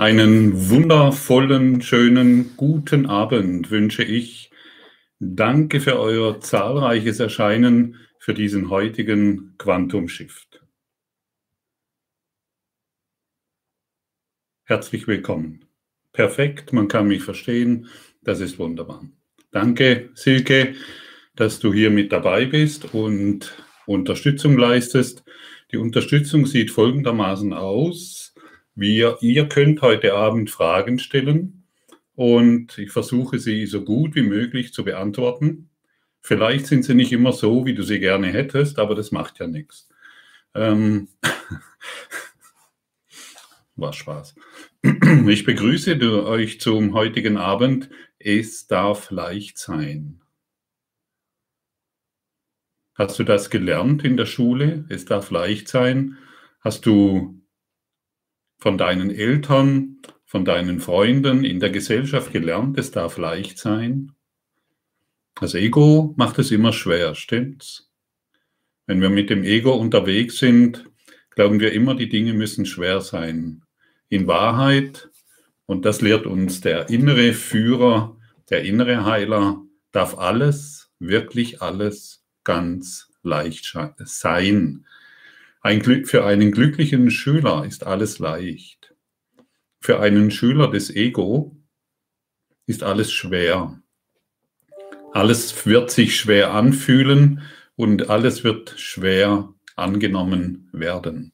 Einen wundervollen, schönen, guten Abend wünsche ich. Danke für euer zahlreiches Erscheinen für diesen heutigen Quantum Shift. Herzlich willkommen. Perfekt, man kann mich verstehen. Das ist wunderbar. Danke, Silke, dass du hier mit dabei bist und Unterstützung leistest. Die Unterstützung sieht folgendermaßen aus. Wir, ihr könnt heute Abend Fragen stellen und ich versuche sie so gut wie möglich zu beantworten. Vielleicht sind sie nicht immer so, wie du sie gerne hättest, aber das macht ja nichts. Ähm War Spaß. Ich begrüße euch zum heutigen Abend. Es darf leicht sein. Hast du das gelernt in der Schule? Es darf leicht sein. Hast du von deinen Eltern, von deinen Freunden in der Gesellschaft gelernt, es darf leicht sein. Das Ego macht es immer schwer, stimmt's? Wenn wir mit dem Ego unterwegs sind, glauben wir immer, die Dinge müssen schwer sein. In Wahrheit, und das lehrt uns der innere Führer, der innere Heiler, darf alles, wirklich alles ganz leicht sein. Ein Glück, für einen glücklichen Schüler ist alles leicht. Für einen Schüler des Ego ist alles schwer. Alles wird sich schwer anfühlen und alles wird schwer angenommen werden.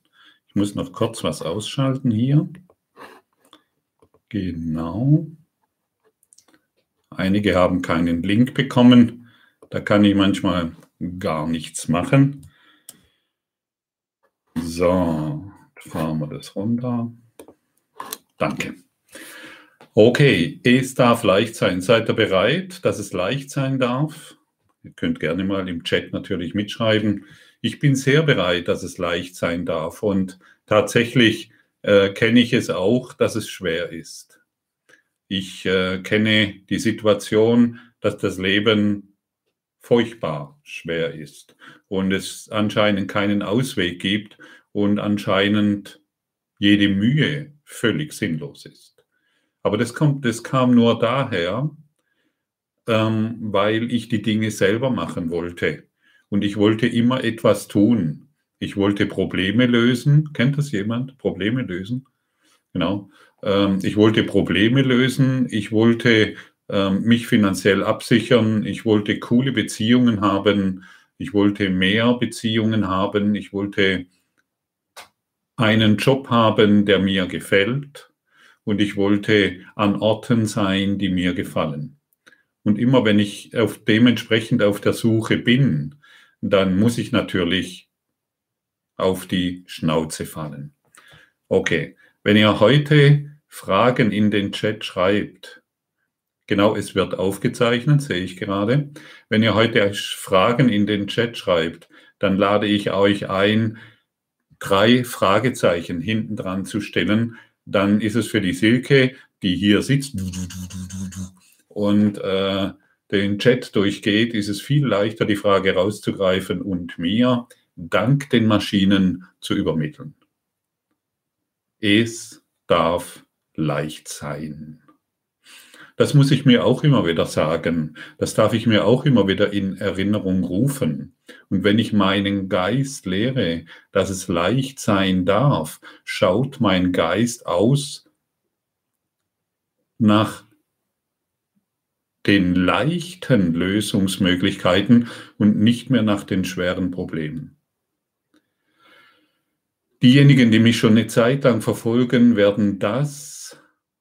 Ich muss noch kurz was ausschalten hier. Genau. Einige haben keinen Link bekommen. Da kann ich manchmal gar nichts machen. So, fahren wir das runter. Danke. Okay, es darf leicht sein. Seid ihr bereit, dass es leicht sein darf? Ihr könnt gerne mal im Chat natürlich mitschreiben. Ich bin sehr bereit, dass es leicht sein darf. Und tatsächlich äh, kenne ich es auch, dass es schwer ist. Ich äh, kenne die Situation, dass das Leben furchtbar schwer ist und es anscheinend keinen Ausweg gibt und anscheinend jede Mühe völlig sinnlos ist. Aber das, kommt, das kam nur daher, ähm, weil ich die Dinge selber machen wollte. Und ich wollte immer etwas tun. Ich wollte Probleme lösen. Kennt das jemand? Probleme lösen? Genau. Ähm, ich wollte Probleme lösen. Ich wollte mich finanziell absichern. Ich wollte coole Beziehungen haben. Ich wollte mehr Beziehungen haben. Ich wollte einen Job haben, der mir gefällt und ich wollte an Orten sein, die mir gefallen. Und immer wenn ich auf dementsprechend auf der Suche bin, dann muss ich natürlich auf die Schnauze fallen. Okay, wenn ihr heute Fragen in den Chat schreibt, genau, es wird aufgezeichnet, sehe ich gerade. Wenn ihr heute Fragen in den Chat schreibt, dann lade ich euch ein, drei Fragezeichen hinten dran zu stellen, dann ist es für die Silke, die hier sitzt und äh, den Chat durchgeht, ist es viel leichter, die Frage rauszugreifen und mir dank den Maschinen zu übermitteln. Es darf leicht sein. Das muss ich mir auch immer wieder sagen. Das darf ich mir auch immer wieder in Erinnerung rufen. Und wenn ich meinen Geist lehre, dass es leicht sein darf, schaut mein Geist aus nach den leichten Lösungsmöglichkeiten und nicht mehr nach den schweren Problemen. Diejenigen, die mich schon eine Zeit lang verfolgen, werden das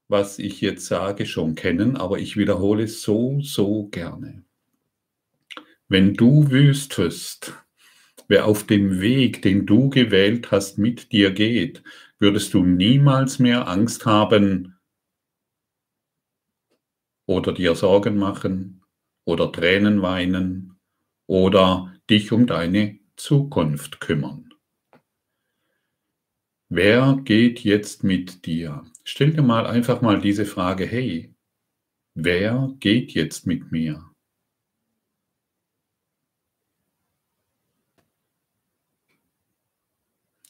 was ich jetzt sage, schon kennen, aber ich wiederhole es so, so gerne. Wenn du wüsstest, wer auf dem Weg, den du gewählt hast, mit dir geht, würdest du niemals mehr Angst haben oder dir Sorgen machen oder Tränen weinen oder dich um deine Zukunft kümmern. Wer geht jetzt mit dir? Stell dir mal einfach mal diese Frage, hey, wer geht jetzt mit mir?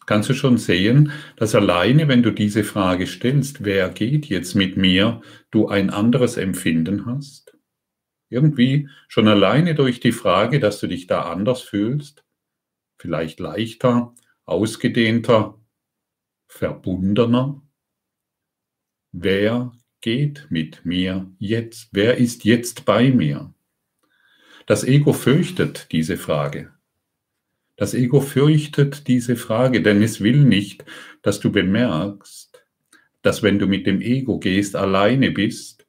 kannst du schon sehen, dass alleine, wenn du diese Frage stellst, wer geht jetzt mit mir, du ein anderes Empfinden hast? Irgendwie schon alleine durch die Frage, dass du dich da anders fühlst, vielleicht leichter, ausgedehnter, verbundener. Wer geht mit mir jetzt? Wer ist jetzt bei mir? Das Ego fürchtet diese Frage. Das Ego fürchtet diese Frage, denn es will nicht, dass du bemerkst, dass wenn du mit dem Ego gehst, alleine bist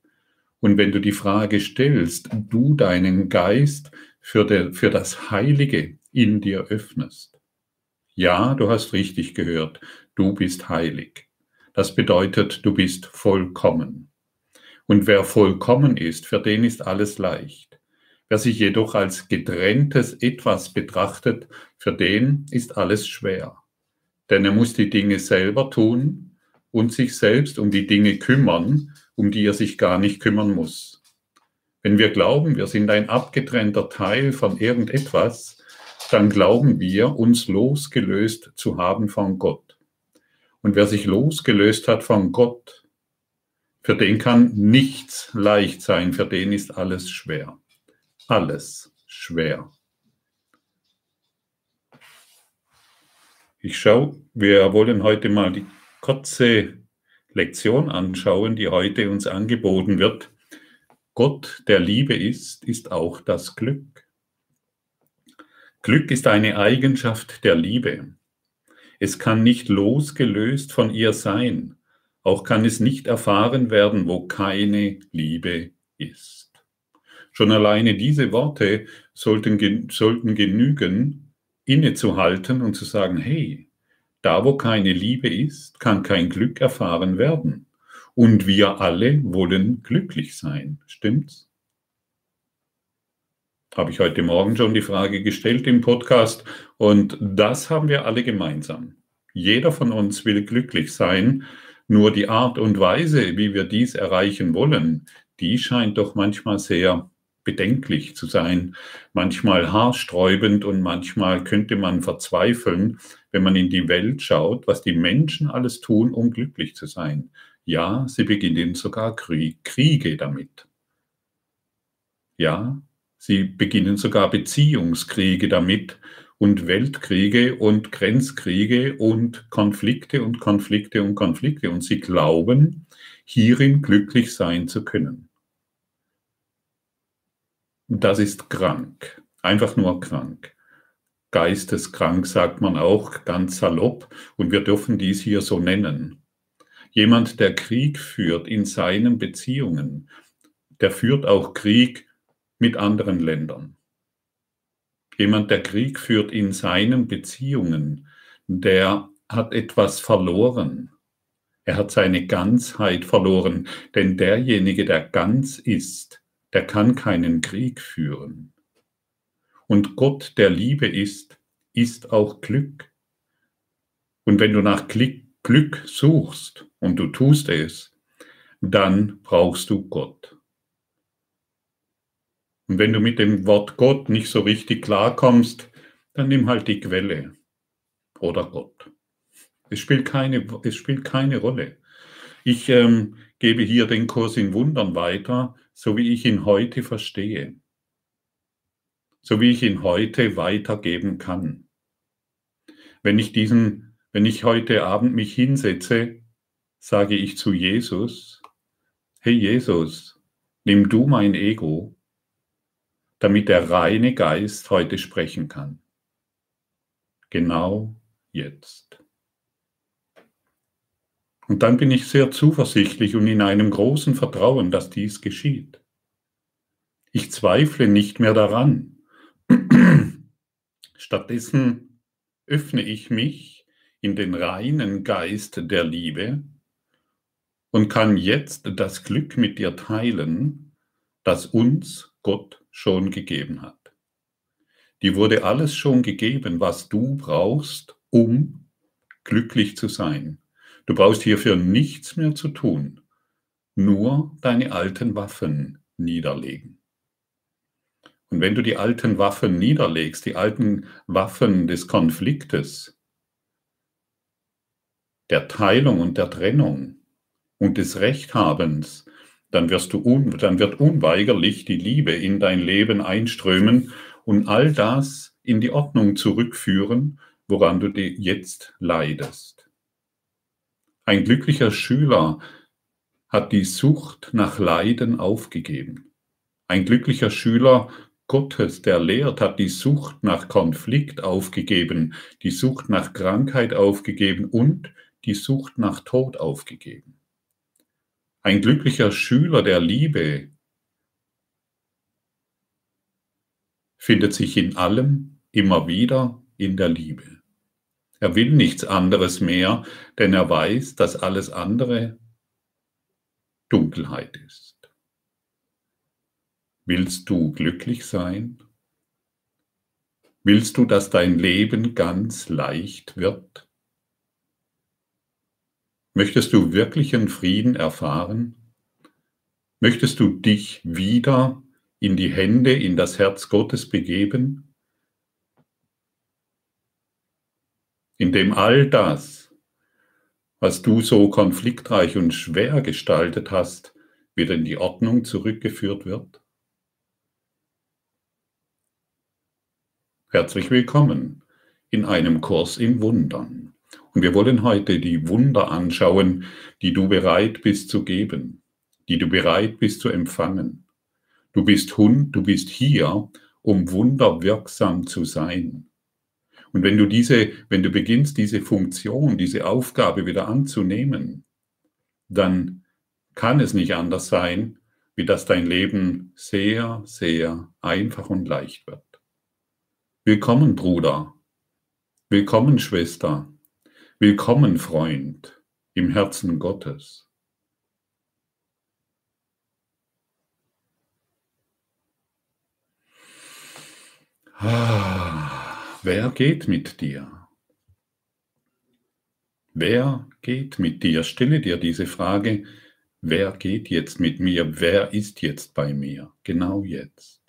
und wenn du die Frage stellst, du deinen Geist für, de, für das Heilige in dir öffnest. Ja, du hast richtig gehört, du bist heilig. Das bedeutet, du bist vollkommen. Und wer vollkommen ist, für den ist alles leicht. Wer sich jedoch als getrenntes Etwas betrachtet, für den ist alles schwer. Denn er muss die Dinge selber tun und sich selbst um die Dinge kümmern, um die er sich gar nicht kümmern muss. Wenn wir glauben, wir sind ein abgetrennter Teil von irgendetwas, dann glauben wir, uns losgelöst zu haben von Gott. Und wer sich losgelöst hat von Gott, für den kann nichts leicht sein, für den ist alles schwer alles schwer. Ich schaue, wir wollen heute mal die kurze Lektion anschauen, die heute uns angeboten wird. Gott, der Liebe ist, ist auch das Glück. Glück ist eine Eigenschaft der Liebe. Es kann nicht losgelöst von ihr sein. Auch kann es nicht erfahren werden, wo keine Liebe ist. Schon alleine diese Worte sollten, sollten genügen, innezuhalten und zu sagen, hey, da wo keine Liebe ist, kann kein Glück erfahren werden. Und wir alle wollen glücklich sein. Stimmt's? Habe ich heute Morgen schon die Frage gestellt im Podcast und das haben wir alle gemeinsam. Jeder von uns will glücklich sein, nur die Art und Weise, wie wir dies erreichen wollen, die scheint doch manchmal sehr bedenklich zu sein, manchmal haarsträubend und manchmal könnte man verzweifeln, wenn man in die Welt schaut, was die Menschen alles tun, um glücklich zu sein. Ja, sie beginnen sogar Kriege damit. Ja, sie beginnen sogar Beziehungskriege damit und Weltkriege und Grenzkriege und Konflikte und Konflikte und Konflikte. Und sie glauben, hierin glücklich sein zu können. Das ist krank, einfach nur krank. Geisteskrank sagt man auch ganz salopp und wir dürfen dies hier so nennen. Jemand, der Krieg führt in seinen Beziehungen, der führt auch Krieg mit anderen Ländern. Jemand, der Krieg führt in seinen Beziehungen, der hat etwas verloren. Er hat seine Ganzheit verloren, denn derjenige, der ganz ist, der kann keinen Krieg führen. Und Gott, der Liebe ist, ist auch Glück. Und wenn du nach Glück suchst und du tust es, dann brauchst du Gott. Und wenn du mit dem Wort Gott nicht so richtig klarkommst, dann nimm halt die Quelle oder Gott. Es spielt keine, es spielt keine Rolle. Ich ähm, gebe hier den Kurs in Wundern weiter so wie ich ihn heute verstehe, so wie ich ihn heute weitergeben kann. Wenn ich diesen, wenn ich heute Abend mich hinsetze, sage ich zu Jesus, hey Jesus, nimm du mein Ego, damit der reine Geist heute sprechen kann. Genau jetzt. Und dann bin ich sehr zuversichtlich und in einem großen Vertrauen, dass dies geschieht. Ich zweifle nicht mehr daran. Stattdessen öffne ich mich in den reinen Geist der Liebe und kann jetzt das Glück mit dir teilen, das uns Gott schon gegeben hat. Die wurde alles schon gegeben, was du brauchst, um glücklich zu sein. Du brauchst hierfür nichts mehr zu tun, nur deine alten Waffen niederlegen. Und wenn du die alten Waffen niederlegst, die alten Waffen des Konfliktes, der Teilung und der Trennung und des Rechthabens, dann, wirst du un, dann wird unweigerlich die Liebe in dein Leben einströmen und all das in die Ordnung zurückführen, woran du jetzt leidest. Ein glücklicher Schüler hat die Sucht nach Leiden aufgegeben. Ein glücklicher Schüler Gottes, der lehrt, hat die Sucht nach Konflikt aufgegeben, die Sucht nach Krankheit aufgegeben und die Sucht nach Tod aufgegeben. Ein glücklicher Schüler der Liebe findet sich in allem immer wieder in der Liebe. Er will nichts anderes mehr, denn er weiß, dass alles andere Dunkelheit ist. Willst du glücklich sein? Willst du, dass dein Leben ganz leicht wird? Möchtest du wirklichen Frieden erfahren? Möchtest du dich wieder in die Hände, in das Herz Gottes begeben? In dem all das, was du so konfliktreich und schwer gestaltet hast, wieder in die Ordnung zurückgeführt wird? Herzlich willkommen in einem Kurs in Wundern. Und wir wollen heute die Wunder anschauen, die du bereit bist zu geben, die du bereit bist zu empfangen. Du bist Hund, du bist hier, um wunderwirksam zu sein. Und wenn du diese, wenn du beginnst, diese Funktion, diese Aufgabe wieder anzunehmen, dann kann es nicht anders sein, wie dass dein Leben sehr, sehr einfach und leicht wird. Willkommen, Bruder. Willkommen, Schwester. Willkommen, Freund, im Herzen Gottes. Ah, wer geht mit dir? Wer geht mit dir? Stelle dir diese Frage, wer geht jetzt mit mir? Wer ist jetzt bei mir? Genau jetzt.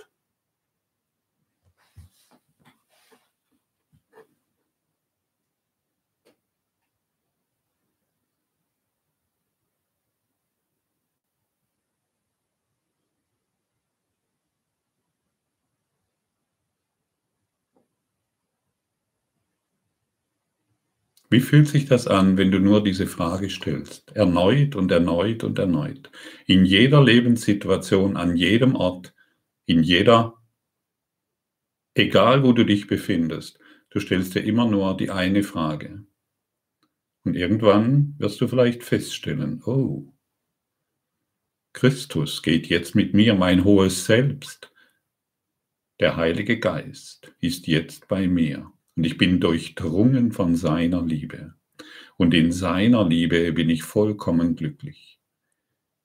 Wie fühlt sich das an, wenn du nur diese Frage stellst? Erneut und erneut und erneut. In jeder Lebenssituation, an jedem Ort, in jeder, egal wo du dich befindest, du stellst dir immer nur die eine Frage. Und irgendwann wirst du vielleicht feststellen, oh, Christus geht jetzt mit mir, mein hohes Selbst. Der Heilige Geist ist jetzt bei mir. Und ich bin durchdrungen von seiner Liebe. Und in seiner Liebe bin ich vollkommen glücklich.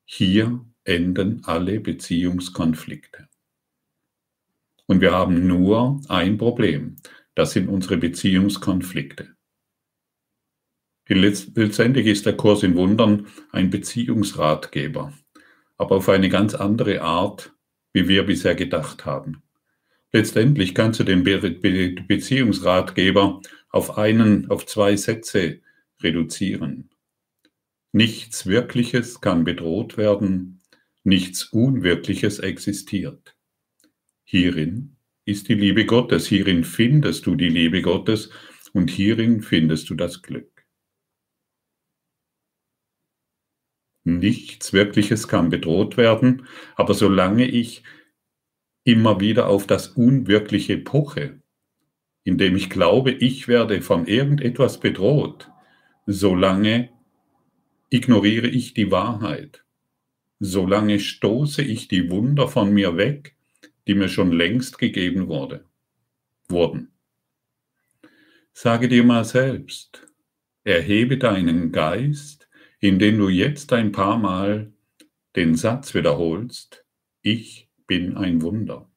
Hier enden alle Beziehungskonflikte. Und wir haben nur ein Problem. Das sind unsere Beziehungskonflikte. Letztendlich ist der Kurs in Wundern ein Beziehungsratgeber, aber auf eine ganz andere Art, wie wir bisher gedacht haben. Letztendlich kannst du den Be Be Beziehungsratgeber auf einen, auf zwei Sätze reduzieren. Nichts Wirkliches kann bedroht werden, nichts Unwirkliches existiert. Hierin ist die Liebe Gottes, hierin findest du die Liebe Gottes und hierin findest du das Glück. Nichts Wirkliches kann bedroht werden, aber solange ich immer wieder auf das Unwirkliche poche, indem ich glaube, ich werde von irgendetwas bedroht, solange ignoriere ich die Wahrheit, solange stoße ich die Wunder von mir weg, die mir schon längst gegeben wurde, wurden. Sage dir mal selbst, erhebe deinen Geist, indem du jetzt ein paar Mal den Satz wiederholst, ich bin ein Wunder.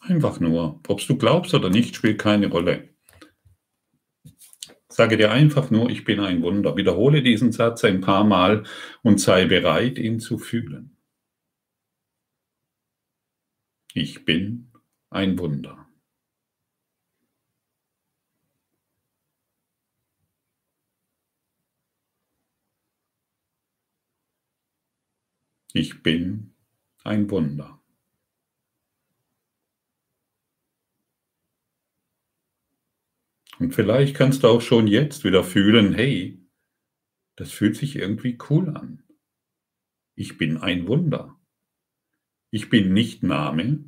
Einfach nur. Ob du glaubst oder nicht, spielt keine Rolle. Sage dir einfach nur, ich bin ein Wunder. Wiederhole diesen Satz ein paar Mal und sei bereit, ihn zu fühlen. Ich bin ein Wunder. Ich bin ein Wunder. Und vielleicht kannst du auch schon jetzt wieder fühlen, hey, das fühlt sich irgendwie cool an. Ich bin ein Wunder. Ich bin nicht Name.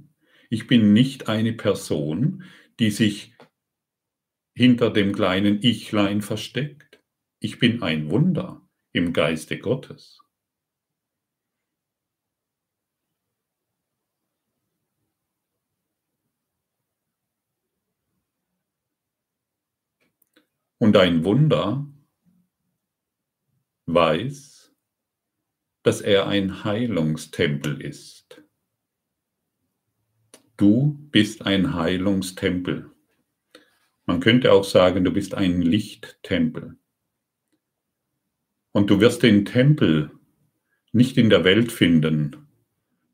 Ich bin nicht eine Person, die sich hinter dem kleinen Ichlein versteckt. Ich bin ein Wunder im Geiste Gottes. Und ein Wunder weiß, dass er ein Heilungstempel ist. Du bist ein Heilungstempel. Man könnte auch sagen, du bist ein Lichttempel. Und du wirst den Tempel nicht in der Welt finden,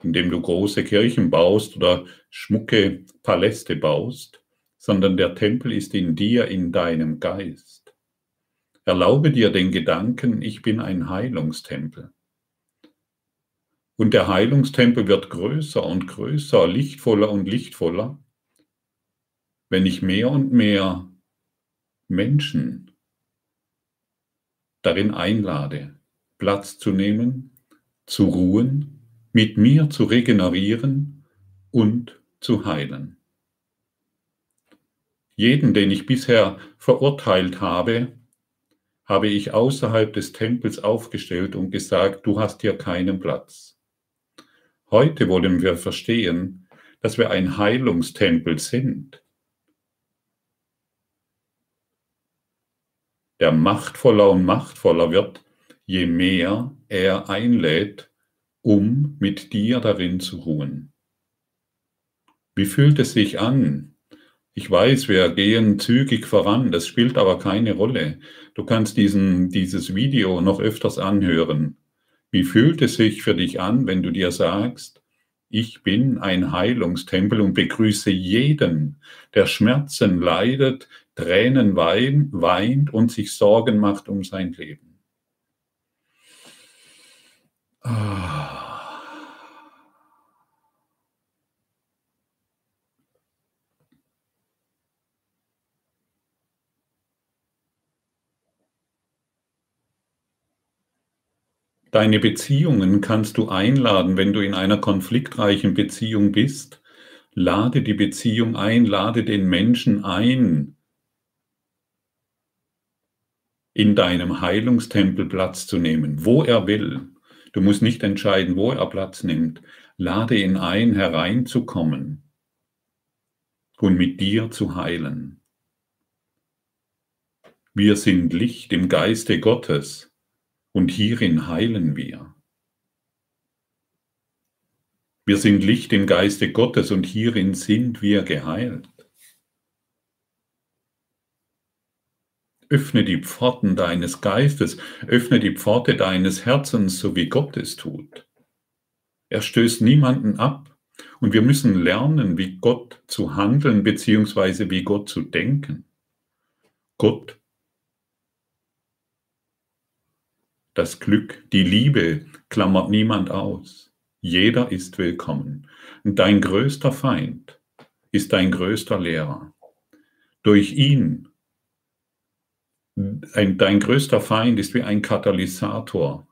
indem du große Kirchen baust oder schmucke Paläste baust, sondern der Tempel ist in dir, in deinem Geist. Erlaube dir den Gedanken, ich bin ein Heilungstempel. Und der Heilungstempel wird größer und größer, lichtvoller und lichtvoller, wenn ich mehr und mehr Menschen darin einlade, Platz zu nehmen, zu ruhen, mit mir zu regenerieren und zu heilen. Jeden, den ich bisher verurteilt habe, habe ich außerhalb des Tempels aufgestellt und gesagt, du hast hier keinen Platz. Heute wollen wir verstehen, dass wir ein Heilungstempel sind, der machtvoller und machtvoller wird, je mehr er einlädt, um mit dir darin zu ruhen. Wie fühlt es sich an? Ich weiß, wir gehen zügig voran, das spielt aber keine Rolle. Du kannst diesen, dieses Video noch öfters anhören. Wie fühlt es sich für dich an, wenn du dir sagst, ich bin ein Heilungstempel und begrüße jeden, der Schmerzen leidet, Tränen weint und sich Sorgen macht um sein Leben. Ah. Deine Beziehungen kannst du einladen, wenn du in einer konfliktreichen Beziehung bist. Lade die Beziehung ein, lade den Menschen ein, in deinem Heilungstempel Platz zu nehmen, wo er will. Du musst nicht entscheiden, wo er Platz nimmt. Lade ihn ein, hereinzukommen und mit dir zu heilen. Wir sind Licht im Geiste Gottes und hierin heilen wir. Wir sind Licht im Geiste Gottes und hierin sind wir geheilt. Öffne die Pforten deines Geistes, öffne die Pforte deines Herzens, so wie Gott es tut. Er stößt niemanden ab und wir müssen lernen, wie Gott zu handeln bzw. wie Gott zu denken. Gott Das Glück, die Liebe klammert niemand aus. Jeder ist willkommen. Und dein größter Feind ist dein größter Lehrer. Durch ihn, ein, dein größter Feind ist wie ein Katalysator,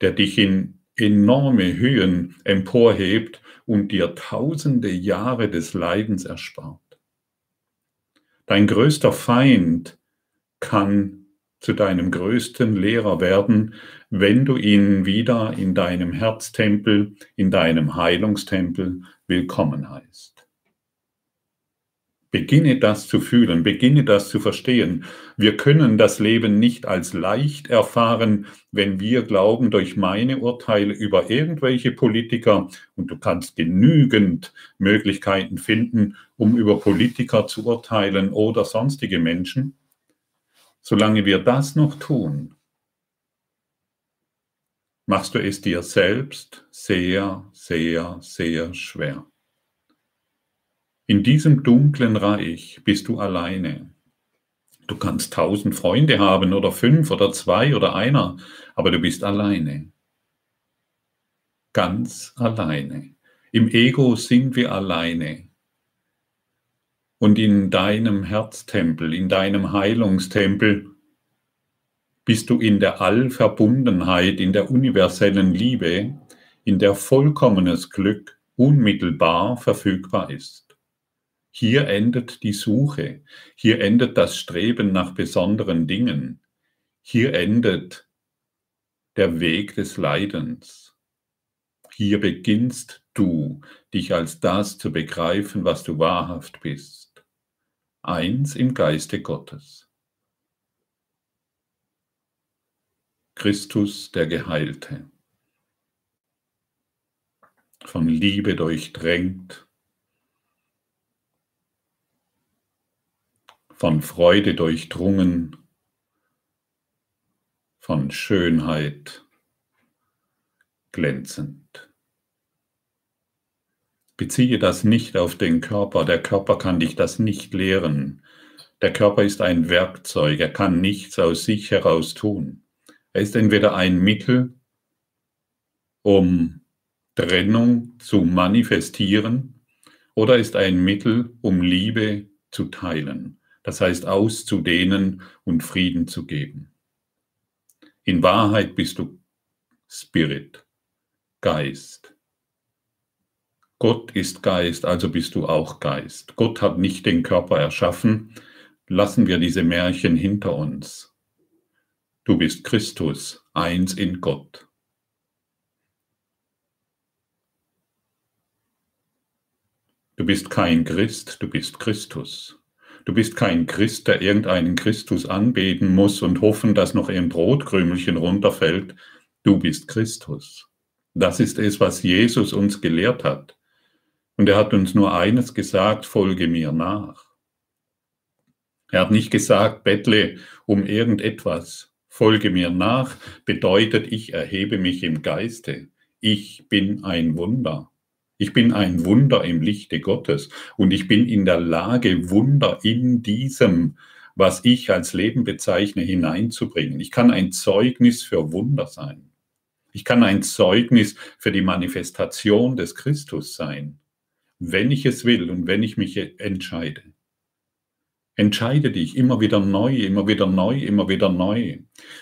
der dich in enorme Höhen emporhebt und dir tausende Jahre des Leidens erspart. Dein größter Feind kann zu deinem größten Lehrer werden, wenn du ihn wieder in deinem Herztempel, in deinem Heilungstempel willkommen heißt. Beginne das zu fühlen, beginne das zu verstehen. Wir können das Leben nicht als leicht erfahren, wenn wir glauben, durch meine Urteile über irgendwelche Politiker, und du kannst genügend Möglichkeiten finden, um über Politiker zu urteilen oder sonstige Menschen, Solange wir das noch tun, machst du es dir selbst sehr, sehr, sehr schwer. In diesem dunklen Reich bist du alleine. Du kannst tausend Freunde haben oder fünf oder zwei oder einer, aber du bist alleine. ganz alleine. Im Ego sind wir alleine. Und in deinem Herztempel, in deinem Heilungstempel, bist du in der Allverbundenheit, in der universellen Liebe, in der vollkommenes Glück unmittelbar verfügbar ist. Hier endet die Suche, hier endet das Streben nach besonderen Dingen, hier endet der Weg des Leidens. Hier beginnst du, dich als das zu begreifen, was du wahrhaft bist. Eins im Geiste Gottes. Christus der Geheilte, von Liebe durchdrängt, von Freude durchdrungen, von Schönheit glänzend. Beziehe das nicht auf den Körper, der Körper kann dich das nicht lehren. Der Körper ist ein Werkzeug, er kann nichts aus sich heraus tun. Er ist entweder ein Mittel, um Trennung zu manifestieren, oder ist ein Mittel, um Liebe zu teilen, das heißt auszudehnen und Frieden zu geben. In Wahrheit bist du Spirit, Geist. Gott ist Geist, also bist du auch Geist. Gott hat nicht den Körper erschaffen. Lassen wir diese Märchen hinter uns. Du bist Christus, eins in Gott. Du bist kein Christ, du bist Christus. Du bist kein Christ, der irgendeinen Christus anbeten muss und hoffen, dass noch ein Brotkrümelchen runterfällt. Du bist Christus. Das ist es, was Jesus uns gelehrt hat. Und er hat uns nur eines gesagt, folge mir nach. Er hat nicht gesagt, bettle um irgendetwas. Folge mir nach bedeutet, ich erhebe mich im Geiste. Ich bin ein Wunder. Ich bin ein Wunder im Lichte Gottes und ich bin in der Lage, Wunder in diesem, was ich als Leben bezeichne, hineinzubringen. Ich kann ein Zeugnis für Wunder sein. Ich kann ein Zeugnis für die Manifestation des Christus sein, wenn ich es will und wenn ich mich entscheide. Entscheide dich immer wieder neu, immer wieder neu, immer wieder neu.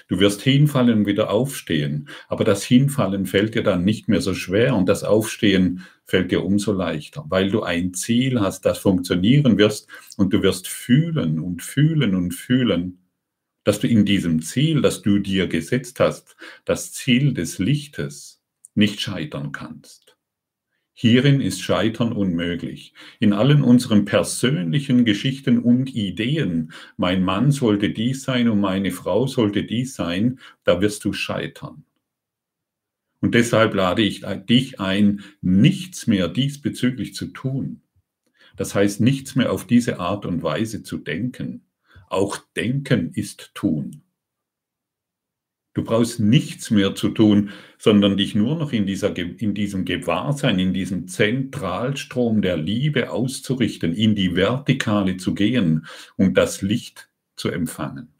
Du wirst hinfallen und wieder aufstehen, aber das Hinfallen fällt dir dann nicht mehr so schwer und das Aufstehen fällt dir umso leichter, weil du ein Ziel hast, das funktionieren wirst und du wirst fühlen und fühlen und fühlen, dass du in diesem Ziel, das du dir gesetzt hast, das Ziel des Lichtes, nicht scheitern kannst. Hierin ist Scheitern unmöglich. In allen unseren persönlichen Geschichten und Ideen, mein Mann sollte dies sein und meine Frau sollte dies sein, da wirst du scheitern. Und deshalb lade ich dich ein, nichts mehr diesbezüglich zu tun. Das heißt, nichts mehr auf diese Art und Weise zu denken. Auch denken ist tun. Du brauchst nichts mehr zu tun, sondern dich nur noch in, dieser, in diesem Gewahrsein, in diesem Zentralstrom der Liebe auszurichten, in die Vertikale zu gehen und das Licht zu empfangen.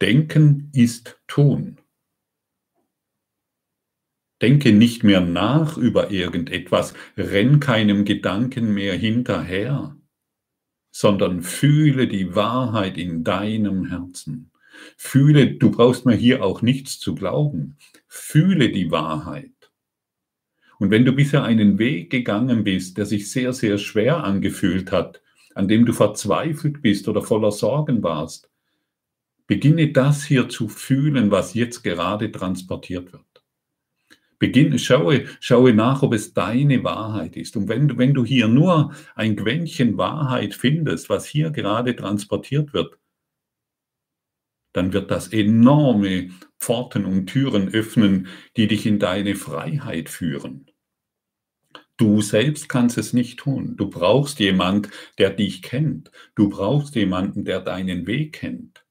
Denken ist tun. Denke nicht mehr nach über irgendetwas, renn keinem Gedanken mehr hinterher, sondern fühle die Wahrheit in deinem Herzen. Fühle, du brauchst mir hier auch nichts zu glauben. Fühle die Wahrheit. Und wenn du bisher einen Weg gegangen bist, der sich sehr, sehr schwer angefühlt hat, an dem du verzweifelt bist oder voller Sorgen warst, beginne das hier zu fühlen, was jetzt gerade transportiert wird. Beginne, schaue, schaue nach, ob es deine Wahrheit ist. Und wenn, wenn du hier nur ein Quäntchen Wahrheit findest, was hier gerade transportiert wird, dann wird das enorme Pforten und Türen öffnen, die dich in deine Freiheit führen. Du selbst kannst es nicht tun. Du brauchst jemand, der dich kennt. Du brauchst jemanden, der deinen Weg kennt.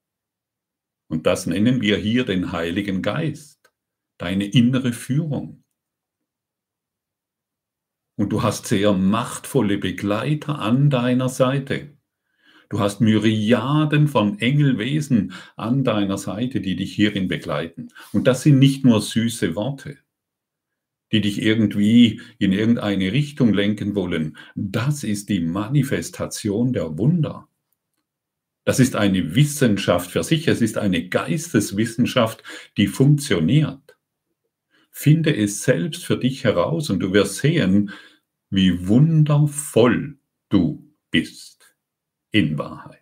Und das nennen wir hier den Heiligen Geist, deine innere Führung. Und du hast sehr machtvolle Begleiter an deiner Seite. Du hast Myriaden von Engelwesen an deiner Seite, die dich hierin begleiten. Und das sind nicht nur süße Worte. die dich irgendwie in irgendeine Richtung lenken wollen. Das ist die Manifestation der Wunder. Das ist eine Wissenschaft für sich, es ist eine Geisteswissenschaft, die funktioniert. Finde es selbst für dich heraus und du wirst sehen, wie wundervoll du bist in Wahrheit.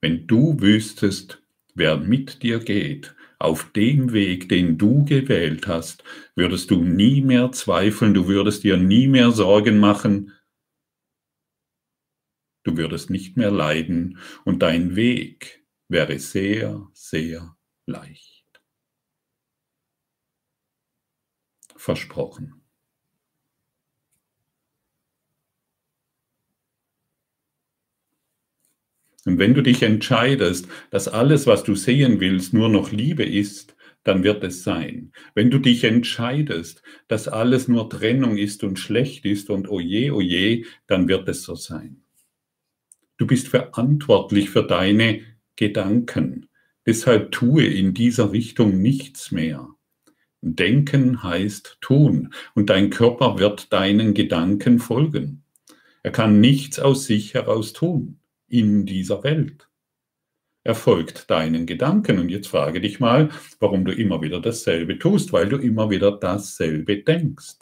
Wenn du wüsstest, wer mit dir geht, auf dem Weg, den du gewählt hast, würdest du nie mehr zweifeln, du würdest dir nie mehr Sorgen machen, Du würdest nicht mehr leiden und dein Weg wäre sehr, sehr leicht. Versprochen. Und wenn du dich entscheidest, dass alles, was du sehen willst, nur noch Liebe ist, dann wird es sein. Wenn du dich entscheidest, dass alles nur Trennung ist und schlecht ist und oje, oje, dann wird es so sein. Du bist verantwortlich für deine Gedanken. Deshalb tue in dieser Richtung nichts mehr. Denken heißt tun und dein Körper wird deinen Gedanken folgen. Er kann nichts aus sich heraus tun in dieser Welt. Er folgt deinen Gedanken. Und jetzt frage dich mal, warum du immer wieder dasselbe tust, weil du immer wieder dasselbe denkst.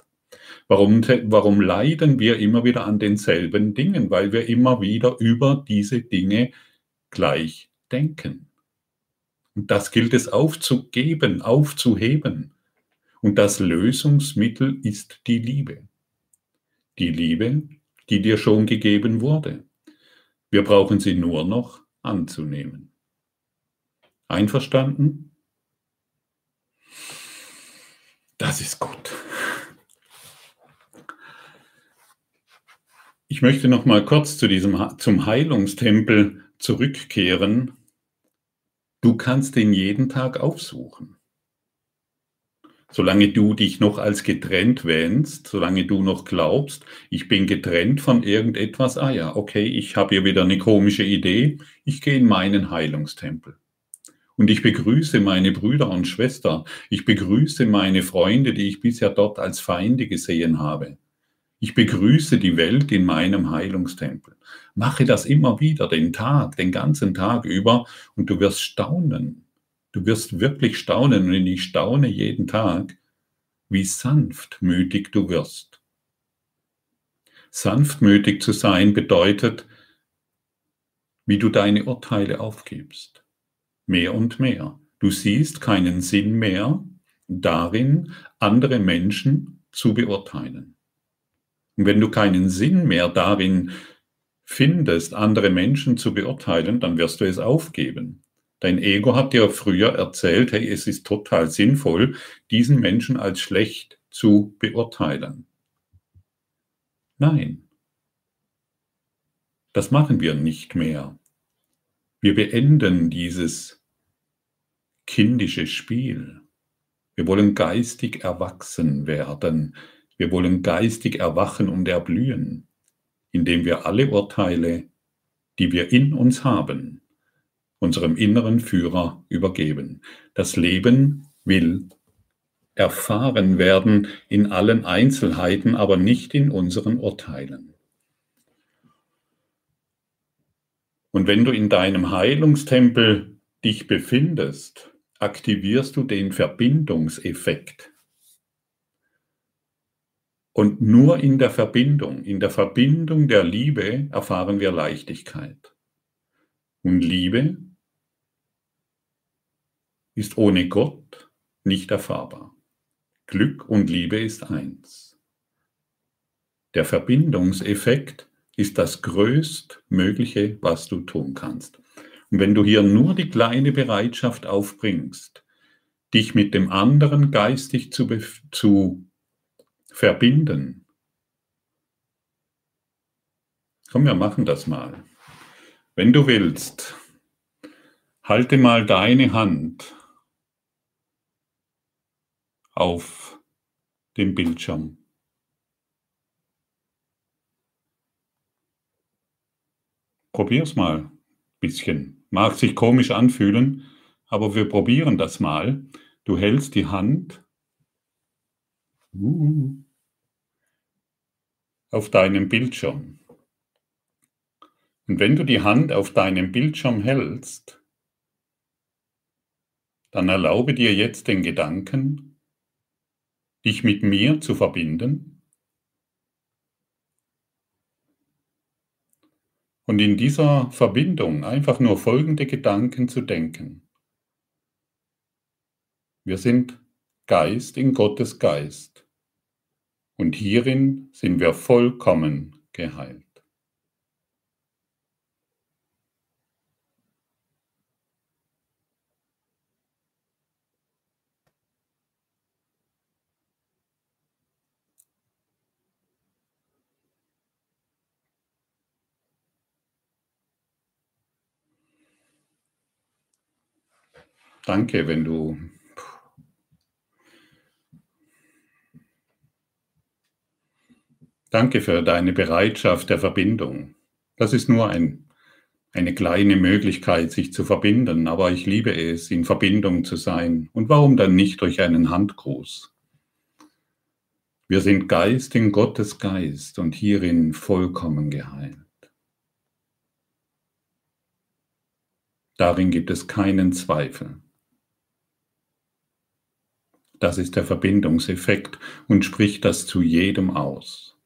Warum, warum leiden wir immer wieder an denselben Dingen? Weil wir immer wieder über diese Dinge gleich denken. Und das gilt es aufzugeben, aufzuheben. Und das Lösungsmittel ist die Liebe. Die Liebe, die dir schon gegeben wurde. Wir brauchen sie nur noch anzunehmen. Einverstanden? Das ist gut. Ich möchte noch mal kurz zu diesem, zum Heilungstempel zurückkehren. Du kannst den jeden Tag aufsuchen. Solange du dich noch als getrennt wähnst, solange du noch glaubst, ich bin getrennt von irgendetwas, ah ja, okay, ich habe hier wieder eine komische Idee, ich gehe in meinen Heilungstempel. Und ich begrüße meine Brüder und Schwestern, ich begrüße meine Freunde, die ich bisher dort als Feinde gesehen habe. Ich begrüße die Welt in meinem Heilungstempel. Mache das immer wieder, den Tag, den ganzen Tag über und du wirst staunen. Du wirst wirklich staunen und ich staune jeden Tag, wie sanftmütig du wirst. Sanftmütig zu sein bedeutet, wie du deine Urteile aufgibst. Mehr und mehr. Du siehst keinen Sinn mehr darin, andere Menschen zu beurteilen. Und wenn du keinen Sinn mehr darin findest, andere Menschen zu beurteilen, dann wirst du es aufgeben. Dein Ego hat dir früher erzählt, hey, es ist total sinnvoll, diesen Menschen als schlecht zu beurteilen. Nein, das machen wir nicht mehr. Wir beenden dieses kindische Spiel. Wir wollen geistig erwachsen werden. Wir wollen geistig erwachen und erblühen, indem wir alle Urteile, die wir in uns haben, unserem inneren Führer übergeben. Das Leben will erfahren werden in allen Einzelheiten, aber nicht in unseren Urteilen. Und wenn du in deinem Heilungstempel dich befindest, aktivierst du den Verbindungseffekt und nur in der Verbindung, in der Verbindung der Liebe erfahren wir Leichtigkeit. Und Liebe ist ohne Gott nicht erfahrbar. Glück und Liebe ist eins. Der Verbindungseffekt ist das größtmögliche, was du tun kannst. Und wenn du hier nur die kleine Bereitschaft aufbringst, dich mit dem anderen geistig zu, zu verbinden. Komm, wir machen das mal. Wenn du willst, halte mal deine Hand auf dem Bildschirm. Probier's mal ein bisschen. Mag sich komisch anfühlen, aber wir probieren das mal. Du hältst die Hand Uh, auf deinem Bildschirm. Und wenn du die Hand auf deinem Bildschirm hältst, dann erlaube dir jetzt den Gedanken, dich mit mir zu verbinden und in dieser Verbindung einfach nur folgende Gedanken zu denken. Wir sind Geist in Gottes Geist und hierin sind wir vollkommen geheilt. Danke, wenn du Danke für deine Bereitschaft der Verbindung. Das ist nur ein, eine kleine Möglichkeit, sich zu verbinden, aber ich liebe es, in Verbindung zu sein. Und warum dann nicht durch einen Handgruß? Wir sind Geist in Gottes Geist und hierin vollkommen geheilt. Darin gibt es keinen Zweifel. Das ist der Verbindungseffekt und spricht das zu jedem aus.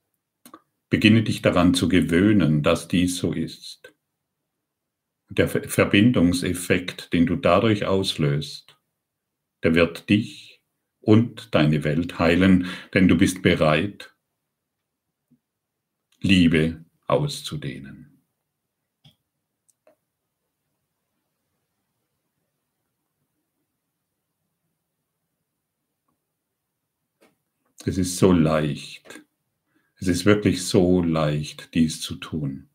Beginne dich daran zu gewöhnen, dass dies so ist. Der Verbindungseffekt, den du dadurch auslöst, der wird dich und deine Welt heilen, denn du bist bereit, Liebe auszudehnen. Es ist so leicht. Es ist wirklich so leicht, dies zu tun.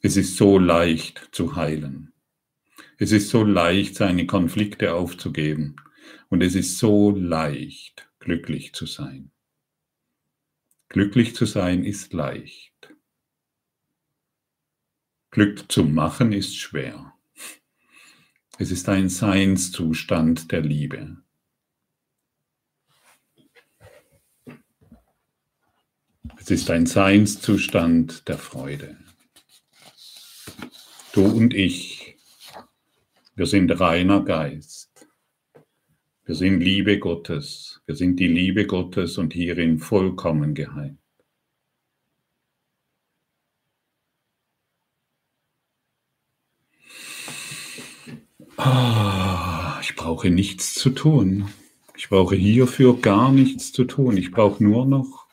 Es ist so leicht zu heilen. Es ist so leicht, seine Konflikte aufzugeben. Und es ist so leicht, glücklich zu sein. Glücklich zu sein ist leicht. Glück zu machen ist schwer. Es ist ein Seinszustand der Liebe. Es ist ein Seinszustand der Freude. Du und ich, wir sind reiner Geist. Wir sind Liebe Gottes. Wir sind die Liebe Gottes und hierin vollkommen geheilt. Ich brauche nichts zu tun. Ich brauche hierfür gar nichts zu tun. Ich brauche nur noch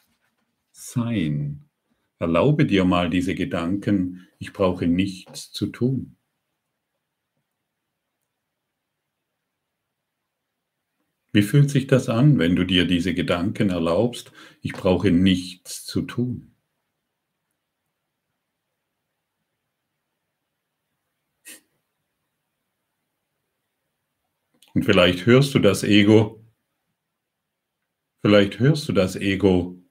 sein. Erlaube dir mal diese Gedanken, ich brauche nichts zu tun. Wie fühlt sich das an, wenn du dir diese Gedanken erlaubst, ich brauche nichts zu tun? Und vielleicht hörst du das Ego, vielleicht hörst du das Ego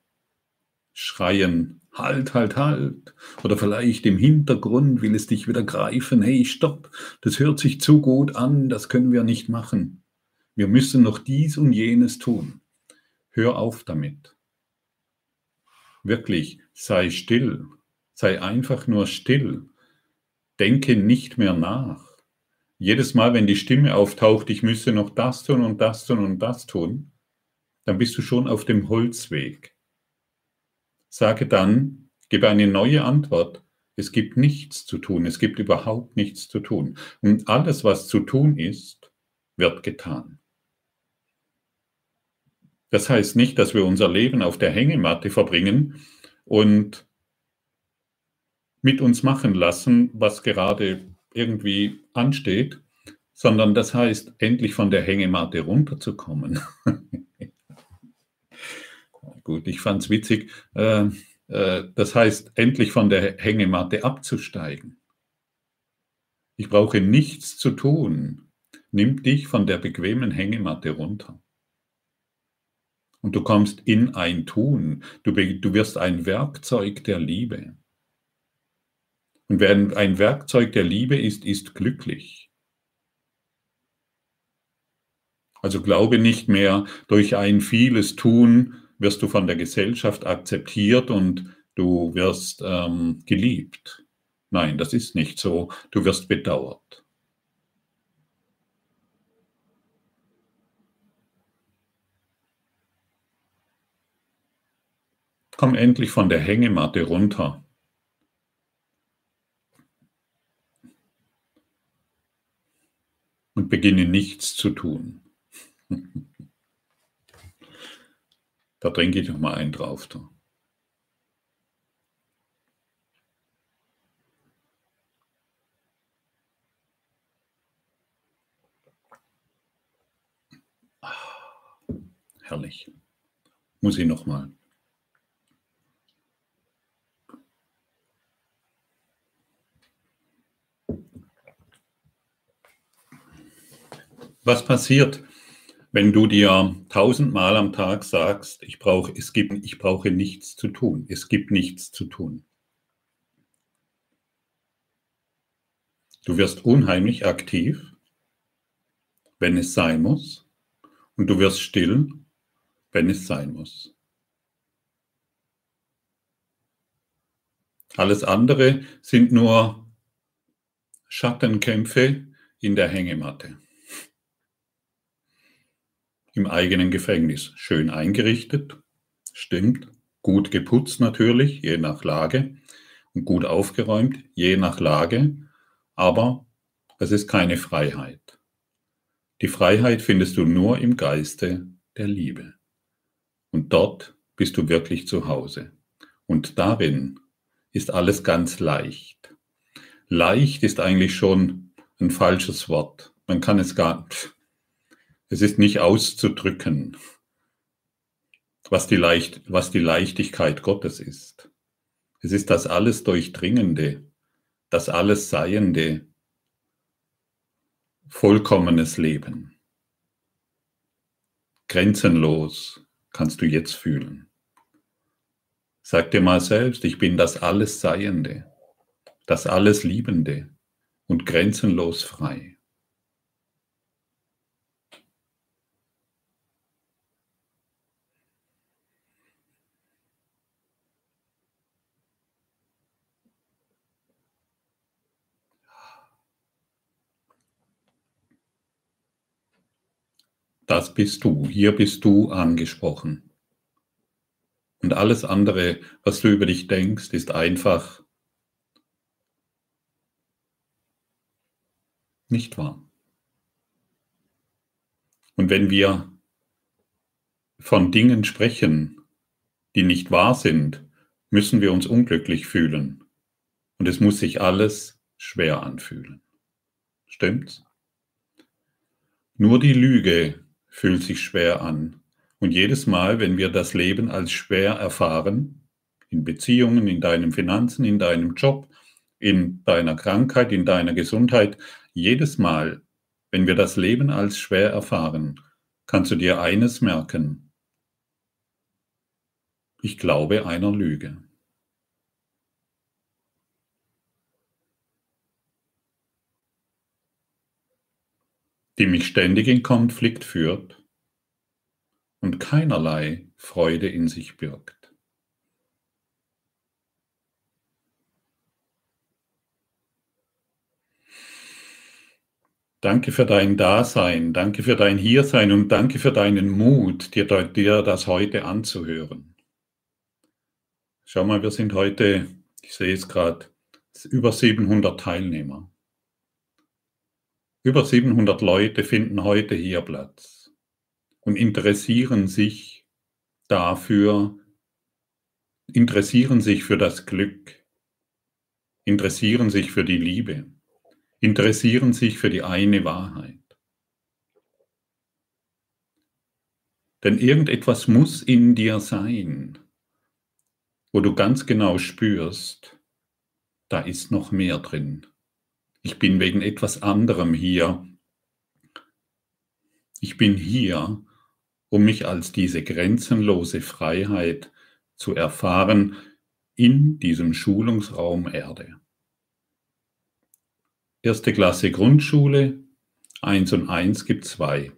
schreien, halt, halt, halt. Oder vielleicht im Hintergrund will es dich wieder greifen, hey, stopp, das hört sich zu gut an, das können wir nicht machen. Wir müssen noch dies und jenes tun. Hör auf damit. Wirklich, sei still, sei einfach nur still. Denke nicht mehr nach jedes Mal, wenn die Stimme auftaucht, ich müsse noch das tun und das tun und das tun, dann bist du schon auf dem Holzweg. Sage dann, gebe eine neue Antwort. Es gibt nichts zu tun, es gibt überhaupt nichts zu tun. Und alles, was zu tun ist, wird getan. Das heißt nicht, dass wir unser Leben auf der Hängematte verbringen und mit uns machen lassen, was gerade irgendwie ansteht, sondern das heißt, endlich von der Hängematte runterzukommen. Gut, ich fand es witzig. Äh, äh, das heißt, endlich von der Hängematte abzusteigen. Ich brauche nichts zu tun. Nimm dich von der bequemen Hängematte runter. Und du kommst in ein Tun. Du, du wirst ein Werkzeug der Liebe. Und wer ein Werkzeug der Liebe ist, ist glücklich. Also glaube nicht mehr, durch ein vieles Tun wirst du von der Gesellschaft akzeptiert und du wirst ähm, geliebt. Nein, das ist nicht so. Du wirst bedauert. Komm endlich von der Hängematte runter. Beginne nichts zu tun. da trinke ich noch mal einen drauf. Da. Herrlich. Muss ich noch mal. Was passiert, wenn du dir tausendmal am Tag sagst, ich brauche, es gibt, ich brauche nichts zu tun. Es gibt nichts zu tun. Du wirst unheimlich aktiv, wenn es sein muss, und du wirst still, wenn es sein muss. Alles andere sind nur Schattenkämpfe in der Hängematte im eigenen Gefängnis. Schön eingerichtet, stimmt. Gut geputzt natürlich, je nach Lage. Und gut aufgeräumt, je nach Lage. Aber es ist keine Freiheit. Die Freiheit findest du nur im Geiste der Liebe. Und dort bist du wirklich zu Hause. Und darin ist alles ganz leicht. Leicht ist eigentlich schon ein falsches Wort. Man kann es gar nicht es ist nicht auszudrücken, was die, Leicht, was die Leichtigkeit Gottes ist. Es ist das alles Durchdringende, das alles Seiende, vollkommenes Leben. Grenzenlos kannst du jetzt fühlen. Sag dir mal selbst, ich bin das alles Seiende, das alles Liebende und grenzenlos frei. Das bist du, hier bist du angesprochen. Und alles andere, was du über dich denkst, ist einfach nicht wahr. Und wenn wir von Dingen sprechen, die nicht wahr sind, müssen wir uns unglücklich fühlen. Und es muss sich alles schwer anfühlen. Stimmt's? Nur die Lüge fühlt sich schwer an. Und jedes Mal, wenn wir das Leben als schwer erfahren, in Beziehungen, in deinen Finanzen, in deinem Job, in deiner Krankheit, in deiner Gesundheit, jedes Mal, wenn wir das Leben als schwer erfahren, kannst du dir eines merken. Ich glaube einer Lüge. Die mich ständig in Konflikt führt und keinerlei Freude in sich birgt. Danke für dein Dasein, danke für dein Hiersein und danke für deinen Mut, dir, dir das heute anzuhören. Schau mal, wir sind heute, ich sehe es gerade, über 700 Teilnehmer. Über 700 Leute finden heute hier Platz und interessieren sich dafür, interessieren sich für das Glück, interessieren sich für die Liebe, interessieren sich für die eine Wahrheit. Denn irgendetwas muss in dir sein, wo du ganz genau spürst, da ist noch mehr drin. Ich bin wegen etwas anderem hier. Ich bin hier, um mich als diese grenzenlose Freiheit zu erfahren in diesem Schulungsraum Erde. Erste Klasse Grundschule, 1 und 1 gibt 2.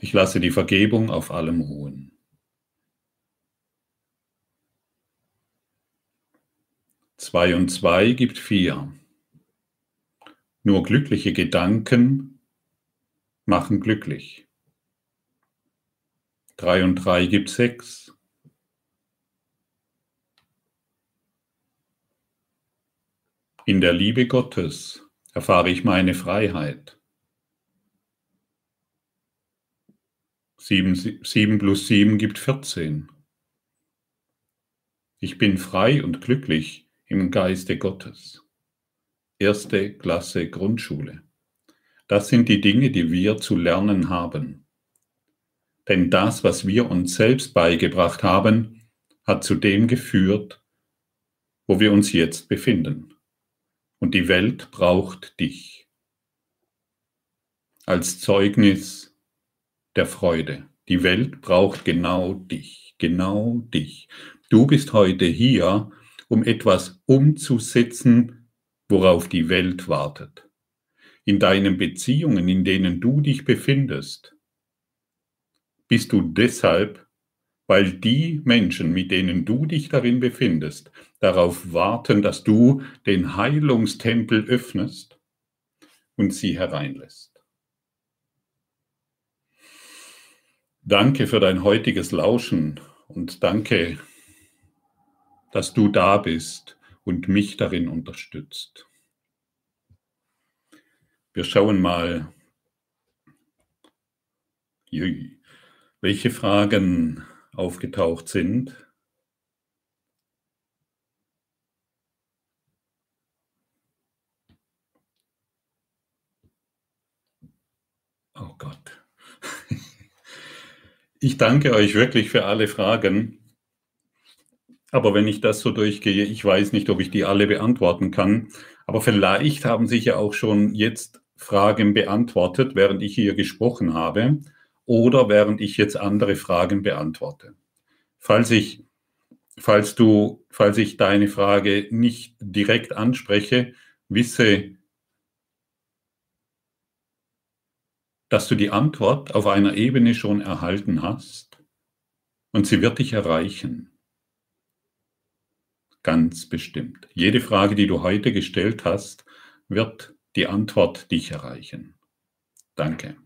Ich lasse die Vergebung auf allem ruhen. Zwei und zwei gibt vier. Nur glückliche Gedanken machen glücklich. Drei und drei gibt sechs. In der Liebe Gottes erfahre ich meine Freiheit. Sieben, sieben plus sieben gibt vierzehn. Ich bin frei und glücklich im Geiste Gottes. Erste Klasse Grundschule. Das sind die Dinge, die wir zu lernen haben. Denn das, was wir uns selbst beigebracht haben, hat zu dem geführt, wo wir uns jetzt befinden. Und die Welt braucht dich als Zeugnis der Freude. Die Welt braucht genau dich, genau dich. Du bist heute hier, um etwas umzusetzen, worauf die Welt wartet. In deinen Beziehungen, in denen du dich befindest, bist du deshalb, weil die Menschen, mit denen du dich darin befindest, darauf warten, dass du den Heilungstempel öffnest und sie hereinlässt. Danke für dein heutiges Lauschen und danke, dass du da bist und mich darin unterstützt. Wir schauen mal, welche Fragen aufgetaucht sind. Oh Gott. Ich danke euch wirklich für alle Fragen. Aber wenn ich das so durchgehe, ich weiß nicht, ob ich die alle beantworten kann. Aber vielleicht haben sich ja auch schon jetzt Fragen beantwortet, während ich hier gesprochen habe oder während ich jetzt andere Fragen beantworte. Falls ich, falls du, falls ich deine Frage nicht direkt anspreche, wisse, dass du die Antwort auf einer Ebene schon erhalten hast und sie wird dich erreichen. Ganz bestimmt. Jede Frage, die du heute gestellt hast, wird die Antwort dich erreichen. Danke.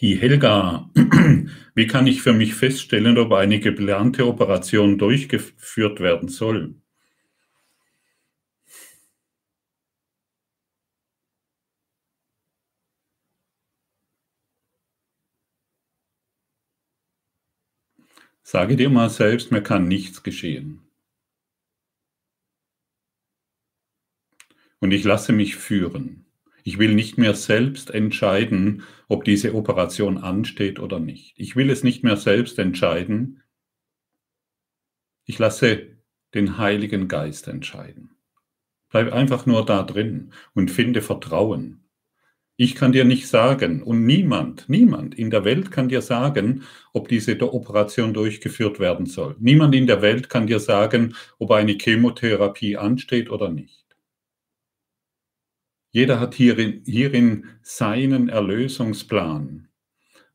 Die Helga, wie kann ich für mich feststellen, ob eine geplante Operation durchgeführt werden soll? Sage dir mal selbst, mir kann nichts geschehen. Und ich lasse mich führen. Ich will nicht mehr selbst entscheiden, ob diese Operation ansteht oder nicht. Ich will es nicht mehr selbst entscheiden. Ich lasse den Heiligen Geist entscheiden. Bleib einfach nur da drin und finde Vertrauen. Ich kann dir nicht sagen und niemand, niemand in der Welt kann dir sagen, ob diese Operation durchgeführt werden soll. Niemand in der Welt kann dir sagen, ob eine Chemotherapie ansteht oder nicht. Jeder hat hierin, hierin seinen Erlösungsplan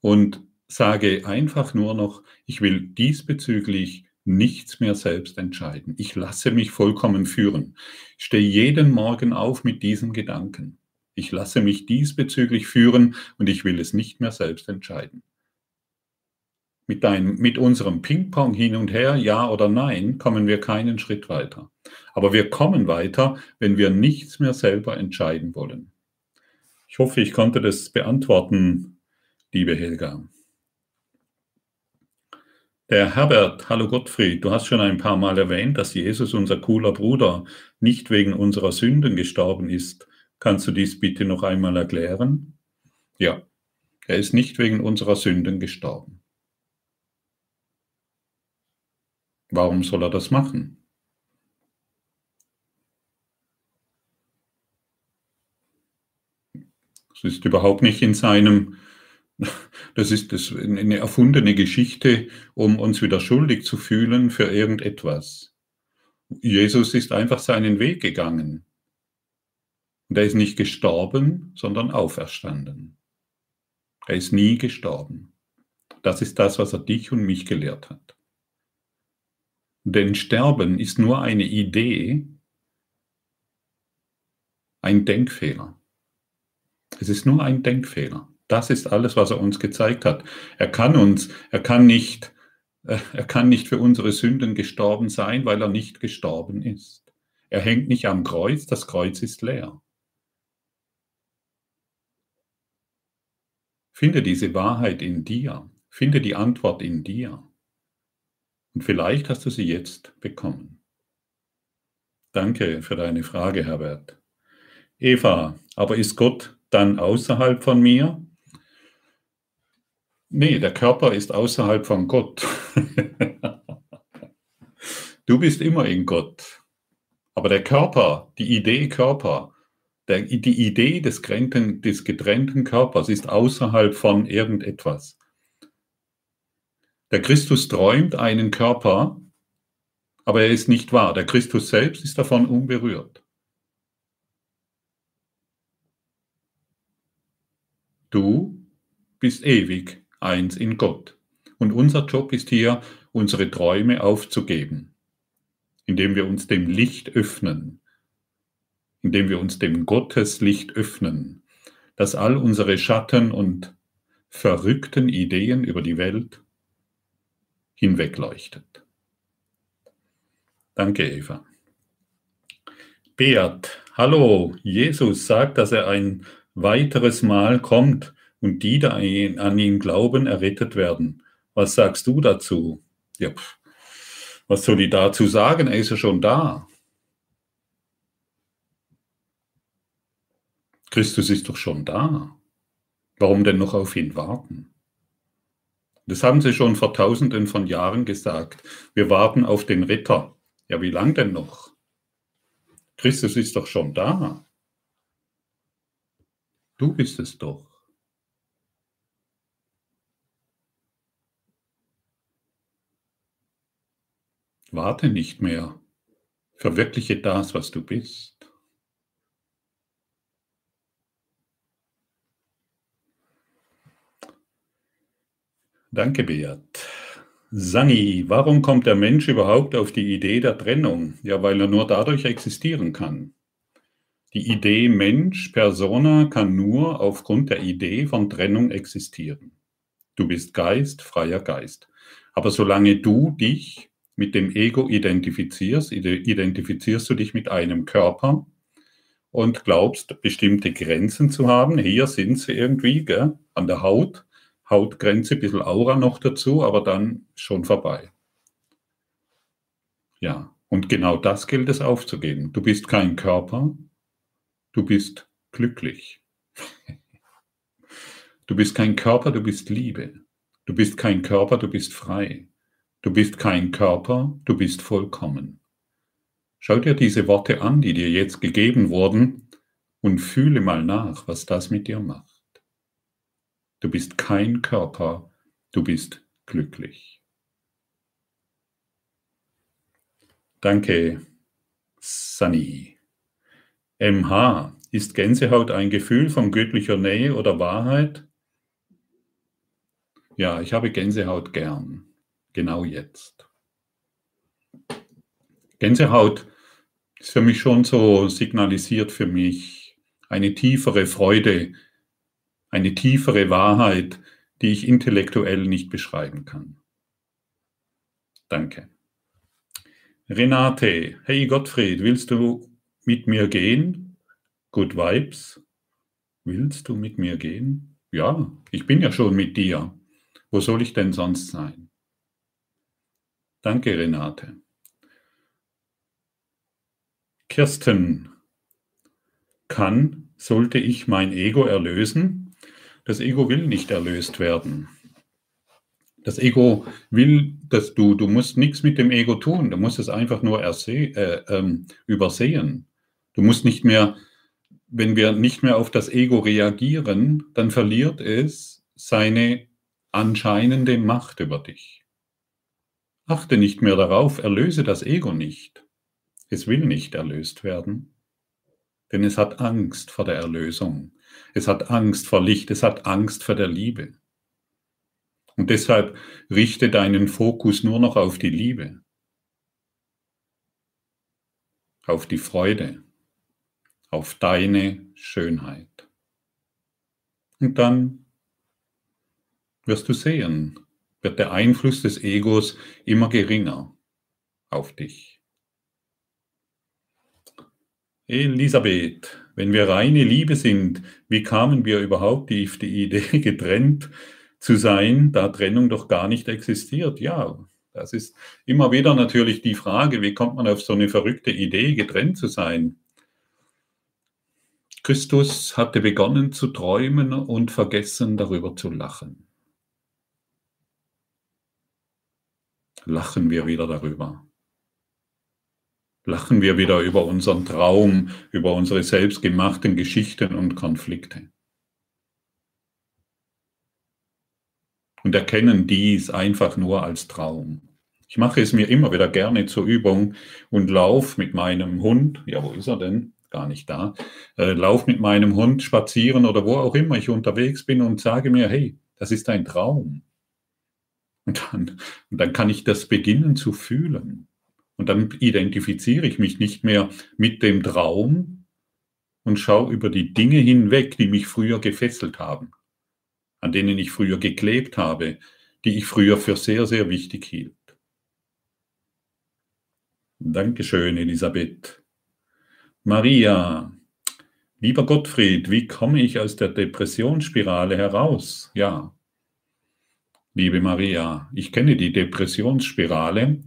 und sage einfach nur noch, ich will diesbezüglich nichts mehr selbst entscheiden. Ich lasse mich vollkommen führen. Ich stehe jeden Morgen auf mit diesem Gedanken. Ich lasse mich diesbezüglich führen und ich will es nicht mehr selbst entscheiden mit, dein, mit unserem Ping-Pong hin und her, ja oder nein, kommen wir keinen Schritt weiter. Aber wir kommen weiter, wenn wir nichts mehr selber entscheiden wollen. Ich hoffe, ich konnte das beantworten, liebe Helga. Der Herbert, hallo Gottfried, du hast schon ein paar Mal erwähnt, dass Jesus, unser cooler Bruder, nicht wegen unserer Sünden gestorben ist. Kannst du dies bitte noch einmal erklären? Ja, er ist nicht wegen unserer Sünden gestorben. Warum soll er das machen? Es ist überhaupt nicht in seinem, das ist das eine erfundene Geschichte, um uns wieder schuldig zu fühlen für irgendetwas. Jesus ist einfach seinen Weg gegangen. Und er ist nicht gestorben, sondern auferstanden. Er ist nie gestorben. Das ist das, was er dich und mich gelehrt hat. Denn Sterben ist nur eine Idee, ein Denkfehler. Es ist nur ein Denkfehler. Das ist alles, was er uns gezeigt hat. Er kann uns, er kann nicht, äh, er kann nicht für unsere Sünden gestorben sein, weil er nicht gestorben ist. Er hängt nicht am Kreuz, das Kreuz ist leer. Finde diese Wahrheit in dir. Finde die Antwort in dir. Und vielleicht hast du sie jetzt bekommen. Danke für deine Frage, Herbert. Eva, aber ist Gott dann außerhalb von mir? Nee, der Körper ist außerhalb von Gott. du bist immer in Gott. Aber der Körper, die Idee Körper, der, die Idee des, getrennten, des getrennten Körpers ist außerhalb von irgendetwas. Der Christus träumt einen Körper, aber er ist nicht wahr. Der Christus selbst ist davon unberührt. Du bist ewig eins in Gott. Und unser Job ist hier, unsere Träume aufzugeben, indem wir uns dem Licht öffnen, indem wir uns dem Gotteslicht öffnen, das all unsere Schatten und verrückten Ideen über die Welt hinwegleuchtet. Danke, Eva. Beat, hallo, Jesus sagt, dass er ein weiteres Mal kommt und die, die an ihn glauben, errettet werden. Was sagst du dazu? Ja, was soll ich dazu sagen? Er ist ja schon da. Christus ist doch schon da. Warum denn noch auf ihn warten? Das haben sie schon vor tausenden von Jahren gesagt. Wir warten auf den Ritter. Ja, wie lang denn noch? Christus ist doch schon da. Du bist es doch. Warte nicht mehr. Verwirkliche das, was du bist. Danke, Beat. Sani, warum kommt der Mensch überhaupt auf die Idee der Trennung? Ja, weil er nur dadurch existieren kann. Die Idee Mensch, Persona kann nur aufgrund der Idee von Trennung existieren. Du bist Geist, freier Geist. Aber solange du dich mit dem Ego identifizierst, identifizierst du dich mit einem Körper und glaubst, bestimmte Grenzen zu haben. Hier sind sie irgendwie, gell, an der Haut Hautgrenze, ein bisschen Aura noch dazu, aber dann schon vorbei. Ja, und genau das gilt es aufzugeben. Du bist kein Körper, du bist glücklich. Du bist kein Körper, du bist Liebe. Du bist kein Körper, du bist frei. Du bist kein Körper, du bist vollkommen. Schau dir diese Worte an, die dir jetzt gegeben wurden, und fühle mal nach, was das mit dir macht. Du bist kein Körper, du bist glücklich. Danke, Sunny. MH. Ist Gänsehaut ein Gefühl von göttlicher Nähe oder Wahrheit? Ja, ich habe Gänsehaut gern. Genau jetzt. Gänsehaut ist für mich schon so signalisiert für mich eine tiefere Freude, eine tiefere Wahrheit, die ich intellektuell nicht beschreiben kann. Danke. Renate, hey Gottfried, willst du mit mir gehen? Good Vibes. Willst du mit mir gehen? Ja, ich bin ja schon mit dir. Wo soll ich denn sonst sein? Danke, Renate. Kirsten, kann, sollte ich mein Ego erlösen? Das Ego will nicht erlöst werden. Das Ego will, dass du, du musst nichts mit dem Ego tun, du musst es einfach nur erse äh, ähm, übersehen. Du musst nicht mehr, wenn wir nicht mehr auf das Ego reagieren, dann verliert es seine anscheinende Macht über dich. Achte nicht mehr darauf, erlöse das Ego nicht. Es will nicht erlöst werden. Denn es hat Angst vor der Erlösung. Es hat Angst vor Licht. Es hat Angst vor der Liebe. Und deshalb richte deinen Fokus nur noch auf die Liebe, auf die Freude, auf deine Schönheit. Und dann wirst du sehen, wird der Einfluss des Egos immer geringer auf dich. Elisabeth, wenn wir reine Liebe sind, wie kamen wir überhaupt auf die Idee, getrennt zu sein, da Trennung doch gar nicht existiert? Ja, das ist immer wieder natürlich die Frage, wie kommt man auf so eine verrückte Idee, getrennt zu sein? Christus hatte begonnen zu träumen und vergessen darüber zu lachen. Lachen wir wieder darüber. Lachen wir wieder über unseren Traum, über unsere selbstgemachten Geschichten und Konflikte. Und erkennen dies einfach nur als Traum. Ich mache es mir immer wieder gerne zur Übung und laufe mit meinem Hund, ja, wo ist er denn? Gar nicht da. Äh, lauf mit meinem Hund spazieren oder wo auch immer ich unterwegs bin und sage mir, hey, das ist ein Traum. Und dann, und dann kann ich das beginnen zu fühlen. Und dann identifiziere ich mich nicht mehr mit dem Traum und schaue über die Dinge hinweg, die mich früher gefesselt haben, an denen ich früher geklebt habe, die ich früher für sehr, sehr wichtig hielt. Dankeschön, Elisabeth. Maria, lieber Gottfried, wie komme ich aus der Depressionsspirale heraus? Ja, liebe Maria, ich kenne die Depressionsspirale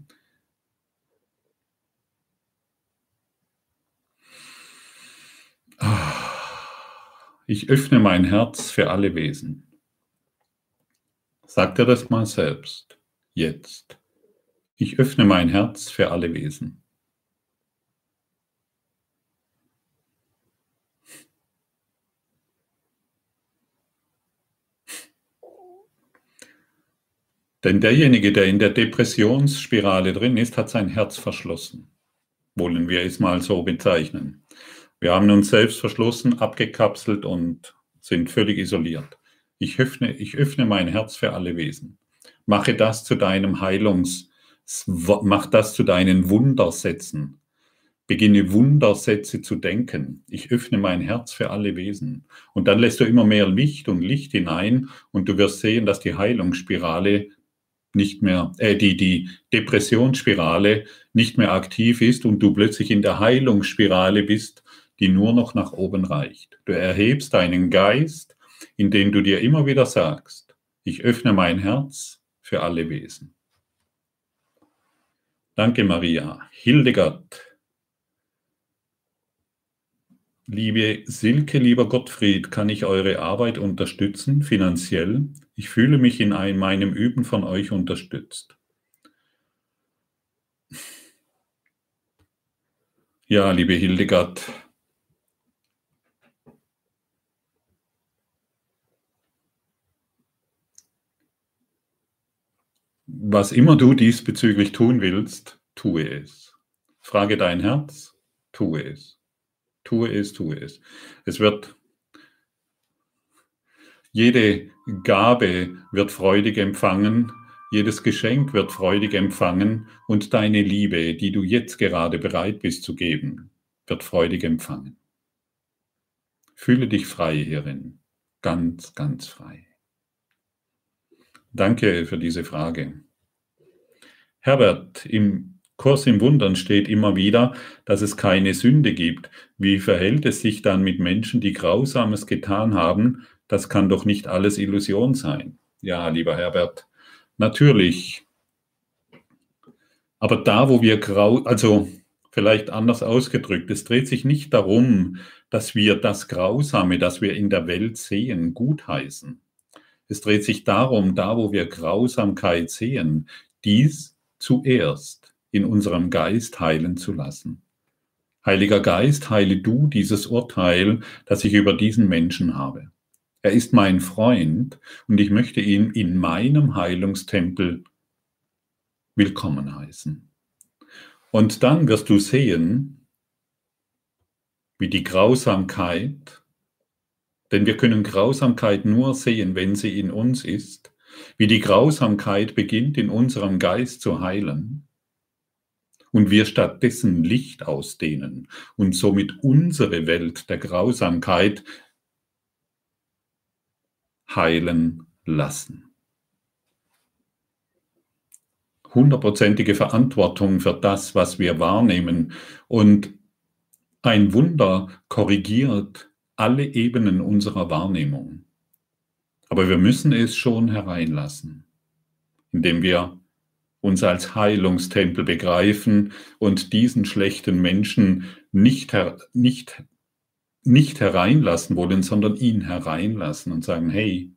Ich öffne mein Herz für alle Wesen. Sag dir das mal selbst, jetzt. Ich öffne mein Herz für alle Wesen. Denn derjenige, der in der Depressionsspirale drin ist, hat sein Herz verschlossen. Wollen wir es mal so bezeichnen. Wir haben uns selbst verschlossen, abgekapselt und sind völlig isoliert. Ich öffne, ich öffne mein Herz für alle Wesen. Mache das zu deinem Heilungs, mach das zu deinen Wundersätzen. Beginne Wundersätze zu denken. Ich öffne mein Herz für alle Wesen. Und dann lässt du immer mehr Licht und Licht hinein und du wirst sehen, dass die Heilungsspirale nicht mehr, äh, die, die Depressionsspirale nicht mehr aktiv ist und du plötzlich in der Heilungsspirale bist die nur noch nach oben reicht. Du erhebst deinen Geist, indem du dir immer wieder sagst, ich öffne mein Herz für alle Wesen. Danke, Maria. Hildegard. Liebe Silke, lieber Gottfried, kann ich eure Arbeit unterstützen, finanziell? Ich fühle mich in einem, meinem Üben von euch unterstützt. Ja, liebe Hildegard, Was immer du diesbezüglich tun willst, tue es. Frage dein Herz, tue es. Tue es, tue es. Es wird, jede Gabe wird freudig empfangen, jedes Geschenk wird freudig empfangen und deine Liebe, die du jetzt gerade bereit bist zu geben, wird freudig empfangen. Fühle dich frei hierin, ganz, ganz frei. Danke für diese Frage. Herbert, im Kurs im Wundern steht immer wieder, dass es keine Sünde gibt. Wie verhält es sich dann mit Menschen, die Grausames getan haben? Das kann doch nicht alles Illusion sein. Ja, lieber Herbert, natürlich. Aber da, wo wir grau, also vielleicht anders ausgedrückt, es dreht sich nicht darum, dass wir das Grausame, das wir in der Welt sehen, gutheißen. Es dreht sich darum, da, wo wir Grausamkeit sehen, dies zuerst in unserem Geist heilen zu lassen. Heiliger Geist, heile du dieses Urteil, das ich über diesen Menschen habe. Er ist mein Freund und ich möchte ihn in meinem Heilungstempel willkommen heißen. Und dann wirst du sehen, wie die Grausamkeit, denn wir können Grausamkeit nur sehen, wenn sie in uns ist, wie die Grausamkeit beginnt in unserem Geist zu heilen. Und wir stattdessen Licht ausdehnen und somit unsere Welt der Grausamkeit heilen lassen. Hundertprozentige Verantwortung für das, was wir wahrnehmen. Und ein Wunder korrigiert alle Ebenen unserer Wahrnehmung. Aber wir müssen es schon hereinlassen, indem wir uns als Heilungstempel begreifen und diesen schlechten Menschen nicht, her nicht, nicht hereinlassen wollen, sondern ihn hereinlassen und sagen, hey,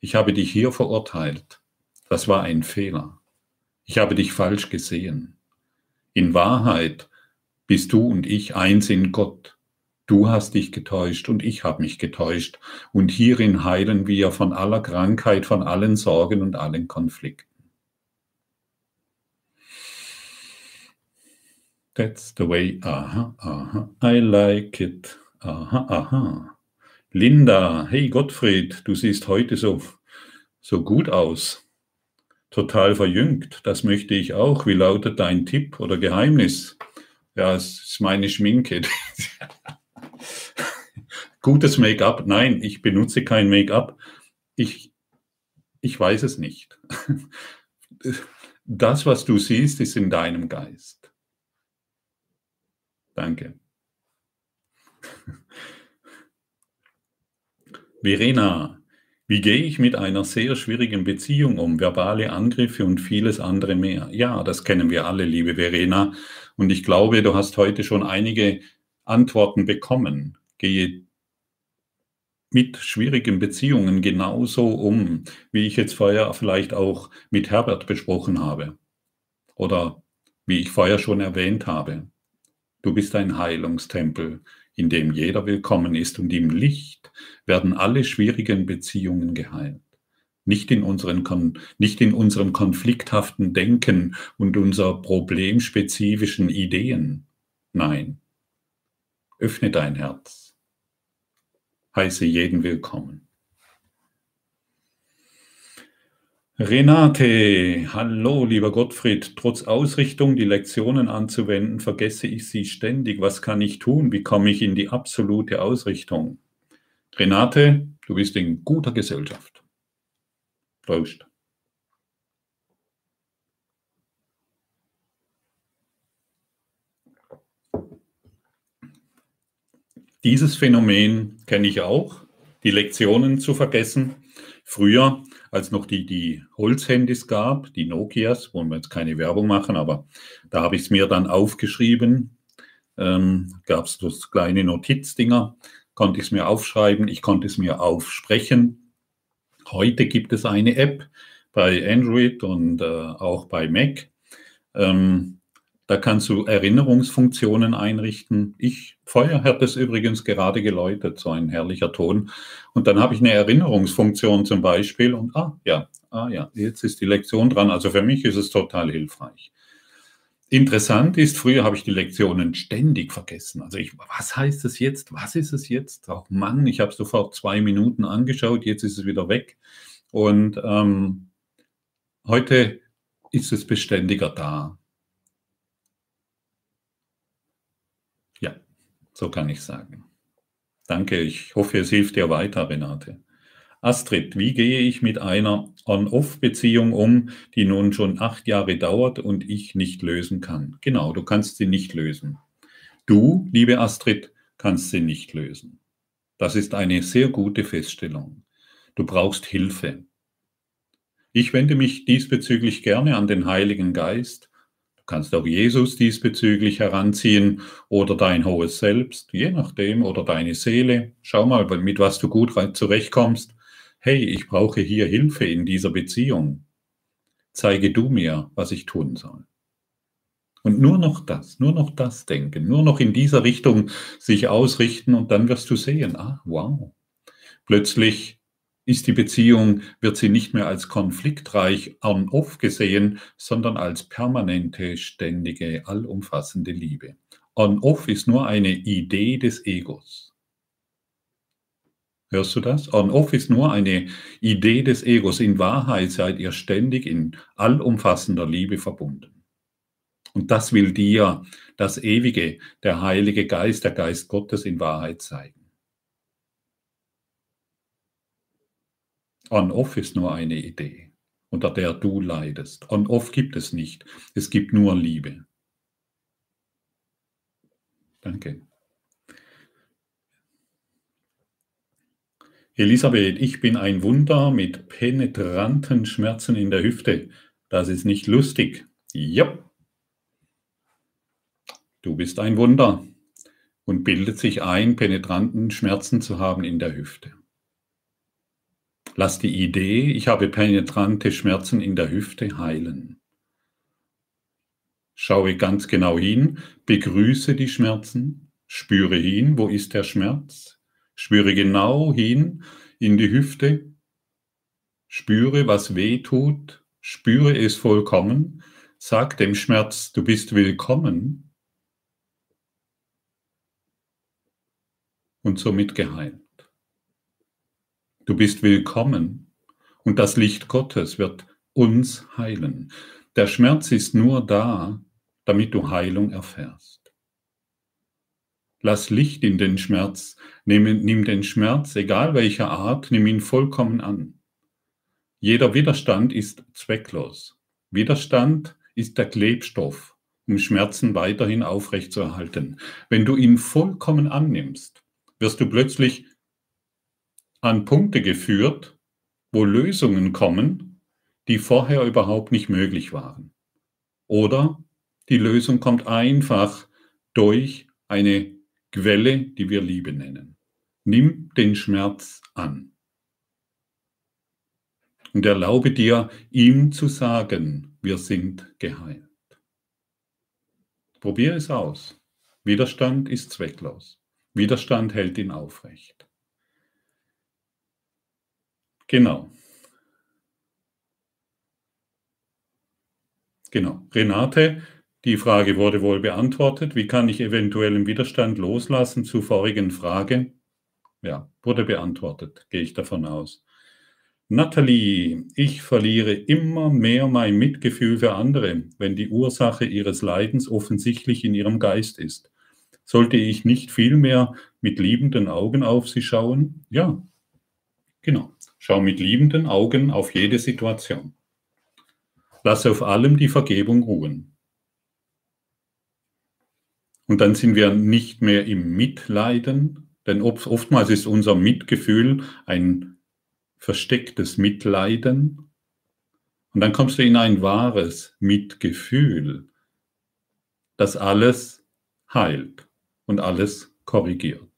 ich habe dich hier verurteilt. Das war ein Fehler. Ich habe dich falsch gesehen. In Wahrheit bist du und ich eins in Gott. Du hast dich getäuscht und ich habe mich getäuscht. Und hierin heilen wir von aller Krankheit, von allen Sorgen und allen Konflikten. That's the way, aha, aha, I like it, aha, aha. Linda, hey Gottfried, du siehst heute so, so gut aus. Total verjüngt, das möchte ich auch. Wie lautet dein Tipp oder Geheimnis? Ja, es ist meine Schminke. Gutes Make-up? Nein, ich benutze kein Make-up. Ich, ich weiß es nicht. Das, was du siehst, ist in deinem Geist. Danke. Verena, wie gehe ich mit einer sehr schwierigen Beziehung um? Verbale Angriffe und vieles andere mehr. Ja, das kennen wir alle, liebe Verena. Und ich glaube, du hast heute schon einige Antworten bekommen. Gehe mit schwierigen Beziehungen genauso um, wie ich jetzt vorher vielleicht auch mit Herbert besprochen habe. Oder wie ich vorher schon erwähnt habe. Du bist ein Heilungstempel, in dem jeder willkommen ist und im Licht werden alle schwierigen Beziehungen geheilt. Nicht in, unseren, nicht in unserem konflikthaften Denken und unserer problemspezifischen Ideen. Nein. Öffne dein Herz. Heiße jeden willkommen. Renate, hallo, lieber Gottfried. Trotz Ausrichtung, die Lektionen anzuwenden, vergesse ich sie ständig. Was kann ich tun? Wie komme ich in die absolute Ausrichtung? Renate, du bist in guter Gesellschaft. Prost. Dieses Phänomen kenne ich auch, die Lektionen zu vergessen. Früher als noch die, die Holzhandys gab, die Nokias, wollen wir jetzt keine Werbung machen, aber da habe ich es mir dann aufgeschrieben. Ähm, gab es das kleine Notizdinger, konnte ich es mir aufschreiben, ich konnte es mir aufsprechen. Heute gibt es eine App bei Android und äh, auch bei Mac. Ähm, da kannst du Erinnerungsfunktionen einrichten. Ich, Feuer hat es übrigens gerade geläutet, so ein herrlicher Ton. Und dann habe ich eine Erinnerungsfunktion zum Beispiel und ah ja, ah ja, jetzt ist die Lektion dran. Also für mich ist es total hilfreich. Interessant ist, früher habe ich die Lektionen ständig vergessen. Also ich, was heißt es jetzt? Was ist es jetzt? Auch Mann, ich habe es sofort zwei Minuten angeschaut, jetzt ist es wieder weg. Und ähm, heute ist es beständiger da. So kann ich sagen. Danke, ich hoffe, es hilft dir weiter, Renate. Astrid, wie gehe ich mit einer On-Off-Beziehung um, die nun schon acht Jahre dauert und ich nicht lösen kann? Genau, du kannst sie nicht lösen. Du, liebe Astrid, kannst sie nicht lösen. Das ist eine sehr gute Feststellung. Du brauchst Hilfe. Ich wende mich diesbezüglich gerne an den Heiligen Geist, kannst auch Jesus diesbezüglich heranziehen oder dein hohes Selbst, je nachdem, oder deine Seele. Schau mal, mit was du gut zurechtkommst. Hey, ich brauche hier Hilfe in dieser Beziehung. Zeige du mir, was ich tun soll. Und nur noch das, nur noch das denken, nur noch in dieser Richtung sich ausrichten und dann wirst du sehen, ah, wow. Plötzlich ist die Beziehung, wird sie nicht mehr als konfliktreich on-off gesehen, sondern als permanente, ständige, allumfassende Liebe. On-Off ist nur eine Idee des Egos. Hörst du das? On-Off ist nur eine Idee des Egos. In Wahrheit seid ihr ständig in allumfassender Liebe verbunden. Und das will dir das Ewige, der Heilige Geist, der Geist Gottes in Wahrheit zeigen. On-Off ist nur eine Idee, unter der du leidest. On-Off gibt es nicht. Es gibt nur Liebe. Danke. Elisabeth, ich bin ein Wunder mit penetranten Schmerzen in der Hüfte. Das ist nicht lustig. Ja. Du bist ein Wunder und bildet sich ein, penetranten Schmerzen zu haben in der Hüfte. Lass die Idee, ich habe penetrante Schmerzen in der Hüfte, heilen. Schaue ganz genau hin, begrüße die Schmerzen, spüre hin, wo ist der Schmerz, Spüre genau hin in die Hüfte. Spüre, was weh tut. Spüre es vollkommen. Sag dem Schmerz, du bist willkommen. Und somit geheilt. Du bist willkommen und das Licht Gottes wird uns heilen. Der Schmerz ist nur da, damit du Heilung erfährst. Lass Licht in den Schmerz, nimm, nimm den Schmerz, egal welcher Art, nimm ihn vollkommen an. Jeder Widerstand ist zwecklos. Widerstand ist der Klebstoff, um Schmerzen weiterhin aufrechtzuerhalten. Wenn du ihn vollkommen annimmst, wirst du plötzlich an Punkte geführt, wo Lösungen kommen, die vorher überhaupt nicht möglich waren. Oder die Lösung kommt einfach durch eine Quelle, die wir Liebe nennen. Nimm den Schmerz an. Und erlaube dir, ihm zu sagen, wir sind geheilt. Probier es aus. Widerstand ist zwecklos. Widerstand hält ihn aufrecht. Genau. Genau. Renate die Frage wurde wohl beantwortet. Wie kann ich eventuellen Widerstand loslassen zur vorigen Frage? Ja, wurde beantwortet, gehe ich davon aus. Nathalie, ich verliere immer mehr mein Mitgefühl für andere, wenn die Ursache ihres Leidens offensichtlich in ihrem Geist ist. Sollte ich nicht vielmehr mit liebenden Augen auf sie schauen? Ja, genau. Schau mit liebenden Augen auf jede Situation. Lasse auf allem die Vergebung ruhen. Und dann sind wir nicht mehr im Mitleiden, denn oftmals ist unser Mitgefühl ein verstecktes Mitleiden. Und dann kommst du in ein wahres Mitgefühl, das alles heilt und alles korrigiert.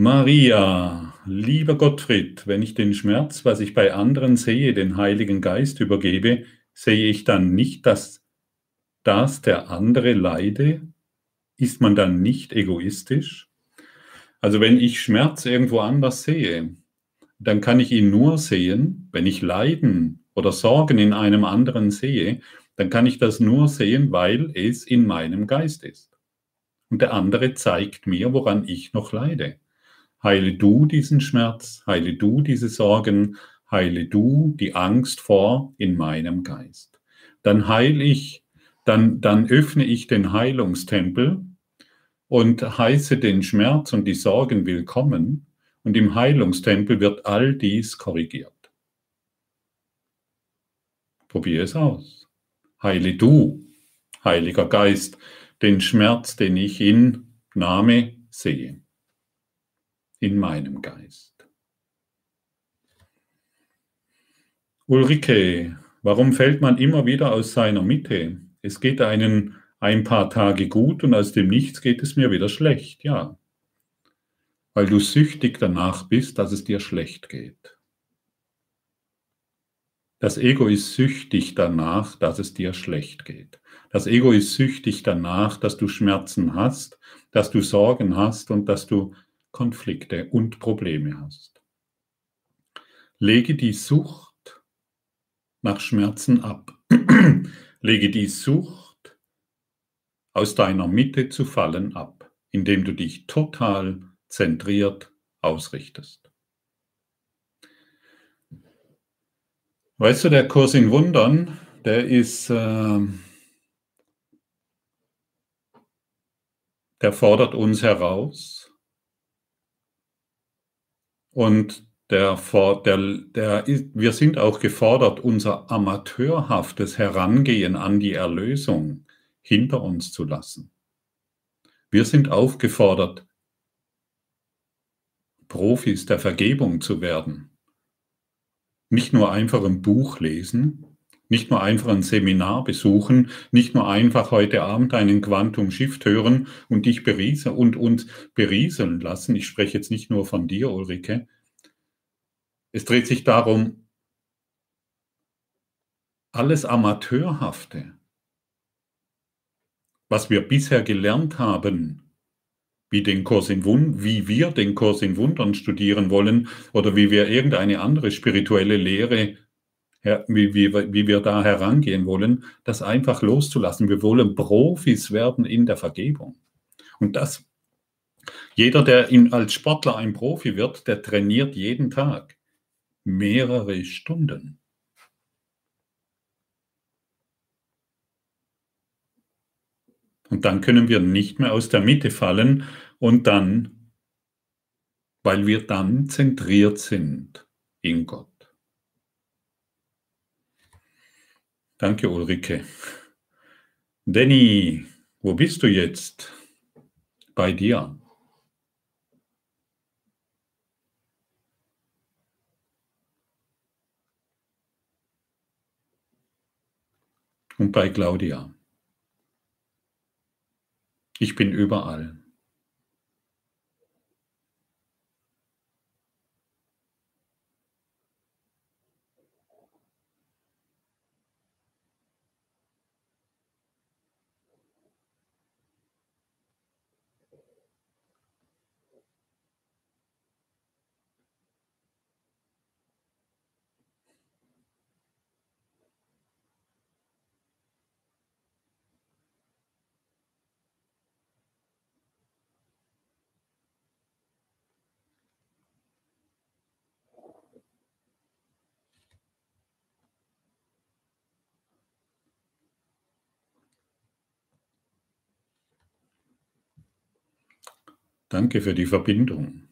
Maria, lieber Gottfried, wenn ich den Schmerz, was ich bei anderen sehe, den Heiligen Geist übergebe, sehe ich dann nicht das dass der andere leide, ist man dann nicht egoistisch? Also wenn ich Schmerz irgendwo anders sehe, dann kann ich ihn nur sehen, wenn ich Leiden oder Sorgen in einem anderen sehe, dann kann ich das nur sehen, weil es in meinem Geist ist. Und der andere zeigt mir, woran ich noch leide. Heile du diesen Schmerz, heile du diese Sorgen, heile du die Angst vor in meinem Geist. Dann heile ich dann, dann öffne ich den Heilungstempel und heiße den Schmerz und die Sorgen willkommen. Und im Heilungstempel wird all dies korrigiert. Probiere es aus. Heile du, Heiliger Geist, den Schmerz, den ich in Name sehe. In meinem Geist. Ulrike, warum fällt man immer wieder aus seiner Mitte? Es geht einen ein paar Tage gut und aus dem Nichts geht es mir wieder schlecht, ja. Weil du süchtig danach bist, dass es dir schlecht geht. Das Ego ist süchtig danach, dass es dir schlecht geht. Das Ego ist süchtig danach, dass du Schmerzen hast, dass du Sorgen hast und dass du Konflikte und Probleme hast. Lege die Sucht nach Schmerzen ab. Lege die Sucht aus deiner Mitte zu fallen ab, indem du dich total zentriert ausrichtest. Weißt du, der Kurs in Wundern, der ist, äh, der fordert uns heraus und der, der, der, wir sind auch gefordert, unser amateurhaftes Herangehen an die Erlösung hinter uns zu lassen. Wir sind aufgefordert, Profis der Vergebung zu werden. Nicht nur einfach ein Buch lesen, nicht nur einfach ein Seminar besuchen, nicht nur einfach heute Abend einen Quantum Shift hören und dich berieseln und uns berieseln lassen. Ich spreche jetzt nicht nur von dir, Ulrike, es dreht sich darum, alles Amateurhafte, was wir bisher gelernt haben, wie, den Kurs in Wund wie wir den Kurs in Wundern studieren wollen oder wie wir irgendeine andere spirituelle Lehre, wie, wie, wie wir da herangehen wollen, das einfach loszulassen. Wir wollen Profis werden in der Vergebung. Und das, jeder, der in, als Sportler ein Profi wird, der trainiert jeden Tag mehrere Stunden. Und dann können wir nicht mehr aus der Mitte fallen und dann, weil wir dann zentriert sind in Gott. Danke, Ulrike. Danny, wo bist du jetzt? Bei dir. und bei Claudia. Ich bin überall. Danke für die Verbindung.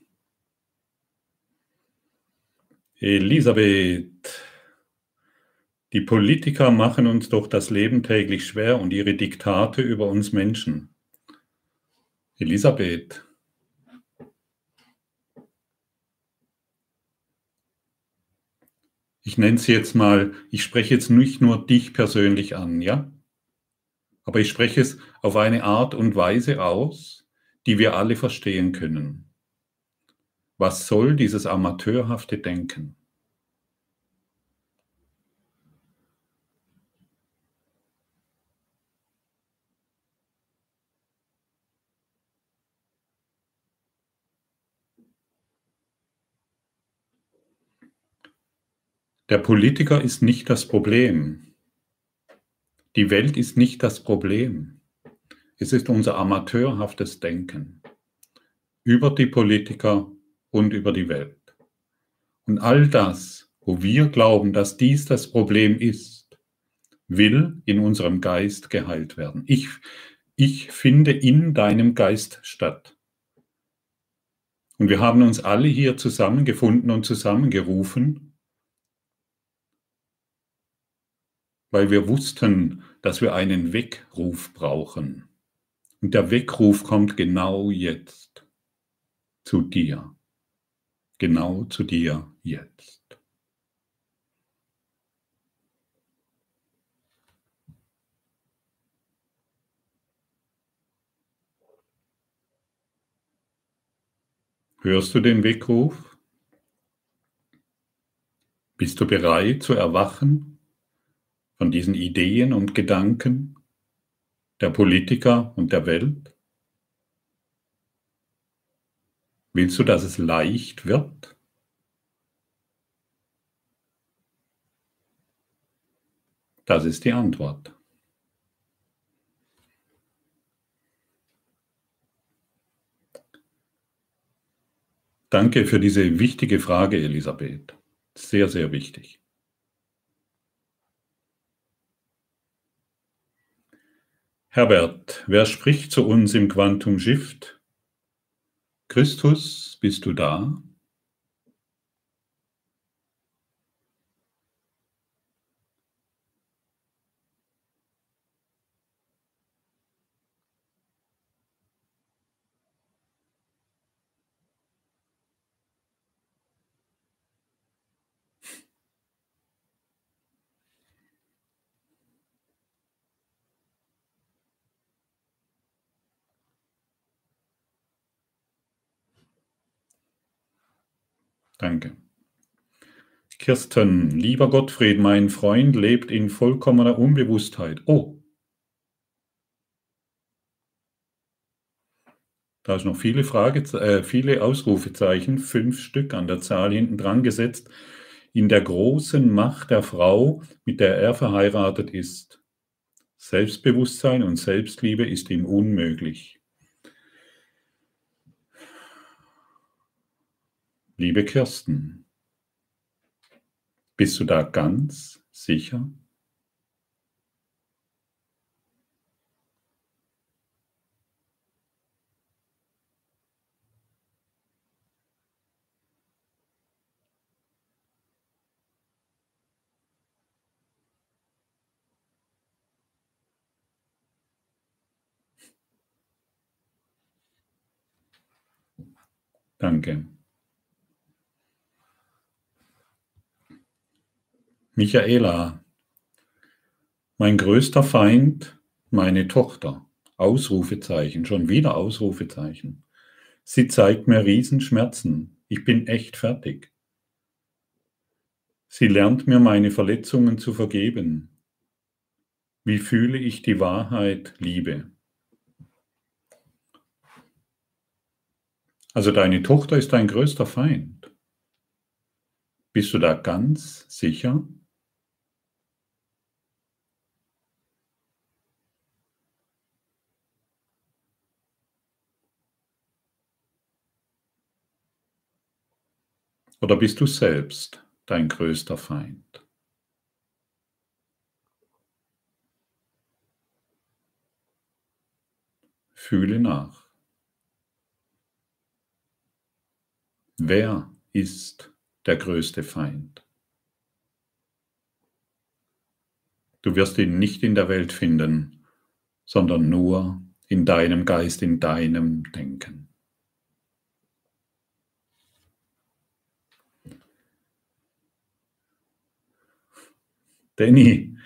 Elisabeth, die Politiker machen uns doch das Leben täglich schwer und ihre Diktate über uns Menschen. Elisabeth, ich nenne es jetzt mal, ich spreche jetzt nicht nur dich persönlich an, ja? Aber ich spreche es auf eine Art und Weise aus, die wir alle verstehen können. Was soll dieses amateurhafte Denken? Der Politiker ist nicht das Problem. Die Welt ist nicht das Problem. Es ist unser amateurhaftes Denken über die Politiker und über die Welt. Und all das, wo wir glauben, dass dies das Problem ist, will in unserem Geist geheilt werden. Ich, ich finde in deinem Geist statt. Und wir haben uns alle hier zusammengefunden und zusammengerufen, weil wir wussten, dass wir einen Weckruf brauchen. Und der Weckruf kommt genau jetzt zu dir. Genau zu dir jetzt. Hörst du den Weckruf? Bist du bereit zu erwachen von diesen Ideen und Gedanken? der Politiker und der Welt? Willst du, dass es leicht wird? Das ist die Antwort. Danke für diese wichtige Frage, Elisabeth. Sehr, sehr wichtig. Herbert, wer spricht zu uns im Quantum Shift? Christus, bist du da? Danke. Kirsten, lieber Gottfried, mein Freund lebt in vollkommener Unbewusstheit. Oh. Da ist noch viele, Frage, äh, viele Ausrufezeichen, fünf Stück an der Zahl hinten dran gesetzt, in der großen Macht der Frau, mit der er verheiratet ist. Selbstbewusstsein und Selbstliebe ist ihm unmöglich. Liebe Kirsten, bist du da ganz sicher? Danke. Michaela, mein größter Feind, meine Tochter. Ausrufezeichen, schon wieder Ausrufezeichen. Sie zeigt mir Riesenschmerzen. Ich bin echt fertig. Sie lernt mir meine Verletzungen zu vergeben. Wie fühle ich die Wahrheit, Liebe? Also deine Tochter ist dein größter Feind. Bist du da ganz sicher? Oder bist du selbst dein größter Feind? Fühle nach. Wer ist der größte Feind? Du wirst ihn nicht in der Welt finden, sondern nur in deinem Geist, in deinem Denken. Danny,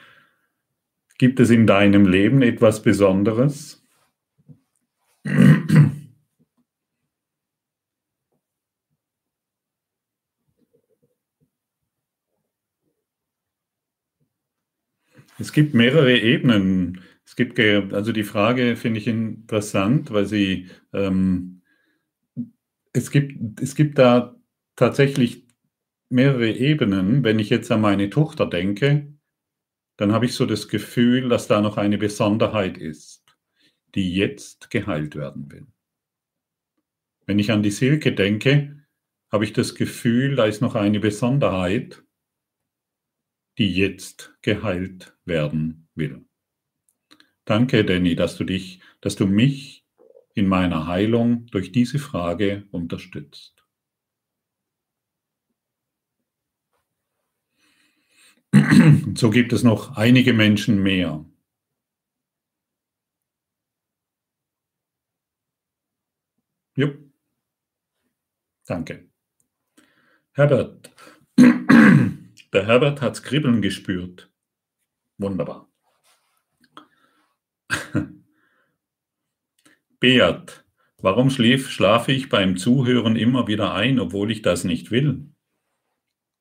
gibt es in deinem Leben etwas Besonderes? Es gibt mehrere Ebenen. Es gibt, also die Frage finde ich interessant, weil sie, ähm, es, gibt, es gibt da tatsächlich mehrere Ebenen. Wenn ich jetzt an meine Tochter denke, dann habe ich so das Gefühl, dass da noch eine Besonderheit ist, die jetzt geheilt werden will. Wenn ich an die Silke denke, habe ich das Gefühl, da ist noch eine Besonderheit, die jetzt geheilt werden will. Danke, Danny, dass du dich, dass du mich in meiner Heilung durch diese Frage unterstützt. So gibt es noch einige Menschen mehr. Jupp. Danke. Herbert. Der Herbert hat Kribbeln gespürt. Wunderbar. Beat, warum schlief, schlafe ich beim Zuhören immer wieder ein, obwohl ich das nicht will?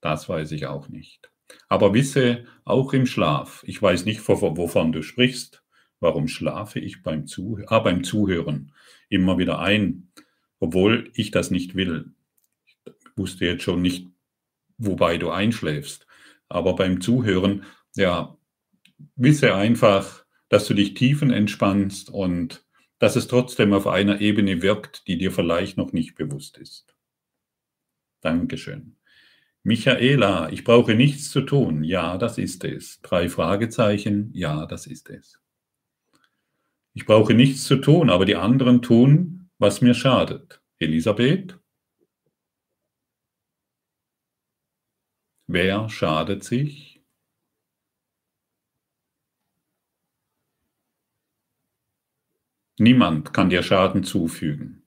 Das weiß ich auch nicht. Aber wisse auch im Schlaf, ich weiß nicht, wovon du sprichst, warum schlafe ich beim, Zuh ah, beim Zuhören immer wieder ein, obwohl ich das nicht will. Ich wusste jetzt schon nicht, wobei du einschläfst. Aber beim Zuhören, ja, wisse einfach, dass du dich tiefen entspannst und dass es trotzdem auf einer Ebene wirkt, die dir vielleicht noch nicht bewusst ist. Dankeschön. Michaela, ich brauche nichts zu tun. Ja, das ist es. Drei Fragezeichen. Ja, das ist es. Ich brauche nichts zu tun, aber die anderen tun, was mir schadet. Elisabeth? Wer schadet sich? Niemand kann dir Schaden zufügen.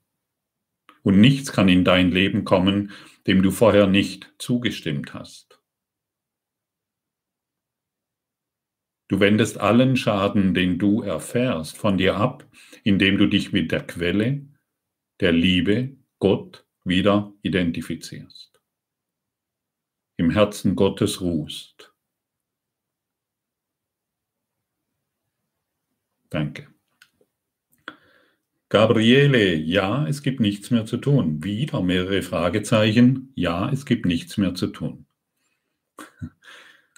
Und nichts kann in dein Leben kommen, dem du vorher nicht zugestimmt hast. Du wendest allen Schaden, den du erfährst, von dir ab, indem du dich mit der Quelle, der Liebe, Gott, wieder identifizierst im Herzen Gottes ruhst. Danke. Gabriele, ja, es gibt nichts mehr zu tun. Wieder mehrere Fragezeichen. Ja, es gibt nichts mehr zu tun.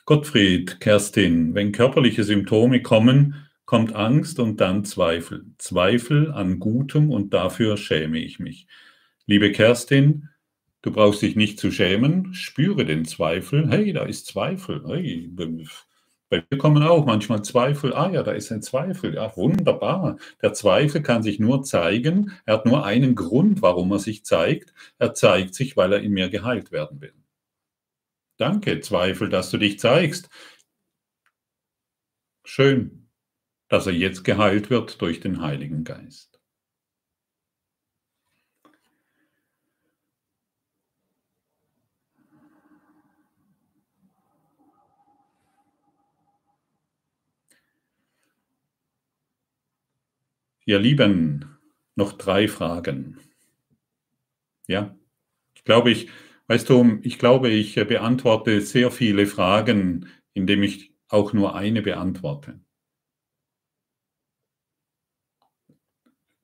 Gottfried, Kerstin, wenn körperliche Symptome kommen, kommt Angst und dann Zweifel. Zweifel an Gutem und dafür schäme ich mich. Liebe Kerstin, Du brauchst dich nicht zu schämen, spüre den Zweifel. Hey, da ist Zweifel. Hey, bei mir kommen auch manchmal Zweifel. Ah ja, da ist ein Zweifel. Ja, wunderbar. Der Zweifel kann sich nur zeigen. Er hat nur einen Grund, warum er sich zeigt. Er zeigt sich, weil er in mir geheilt werden will. Danke, Zweifel, dass du dich zeigst. Schön, dass er jetzt geheilt wird durch den Heiligen Geist. Ihr Lieben, noch drei Fragen. Ja, ich glaube, ich, weißt du, ich glaube, ich beantworte sehr viele Fragen, indem ich auch nur eine beantworte.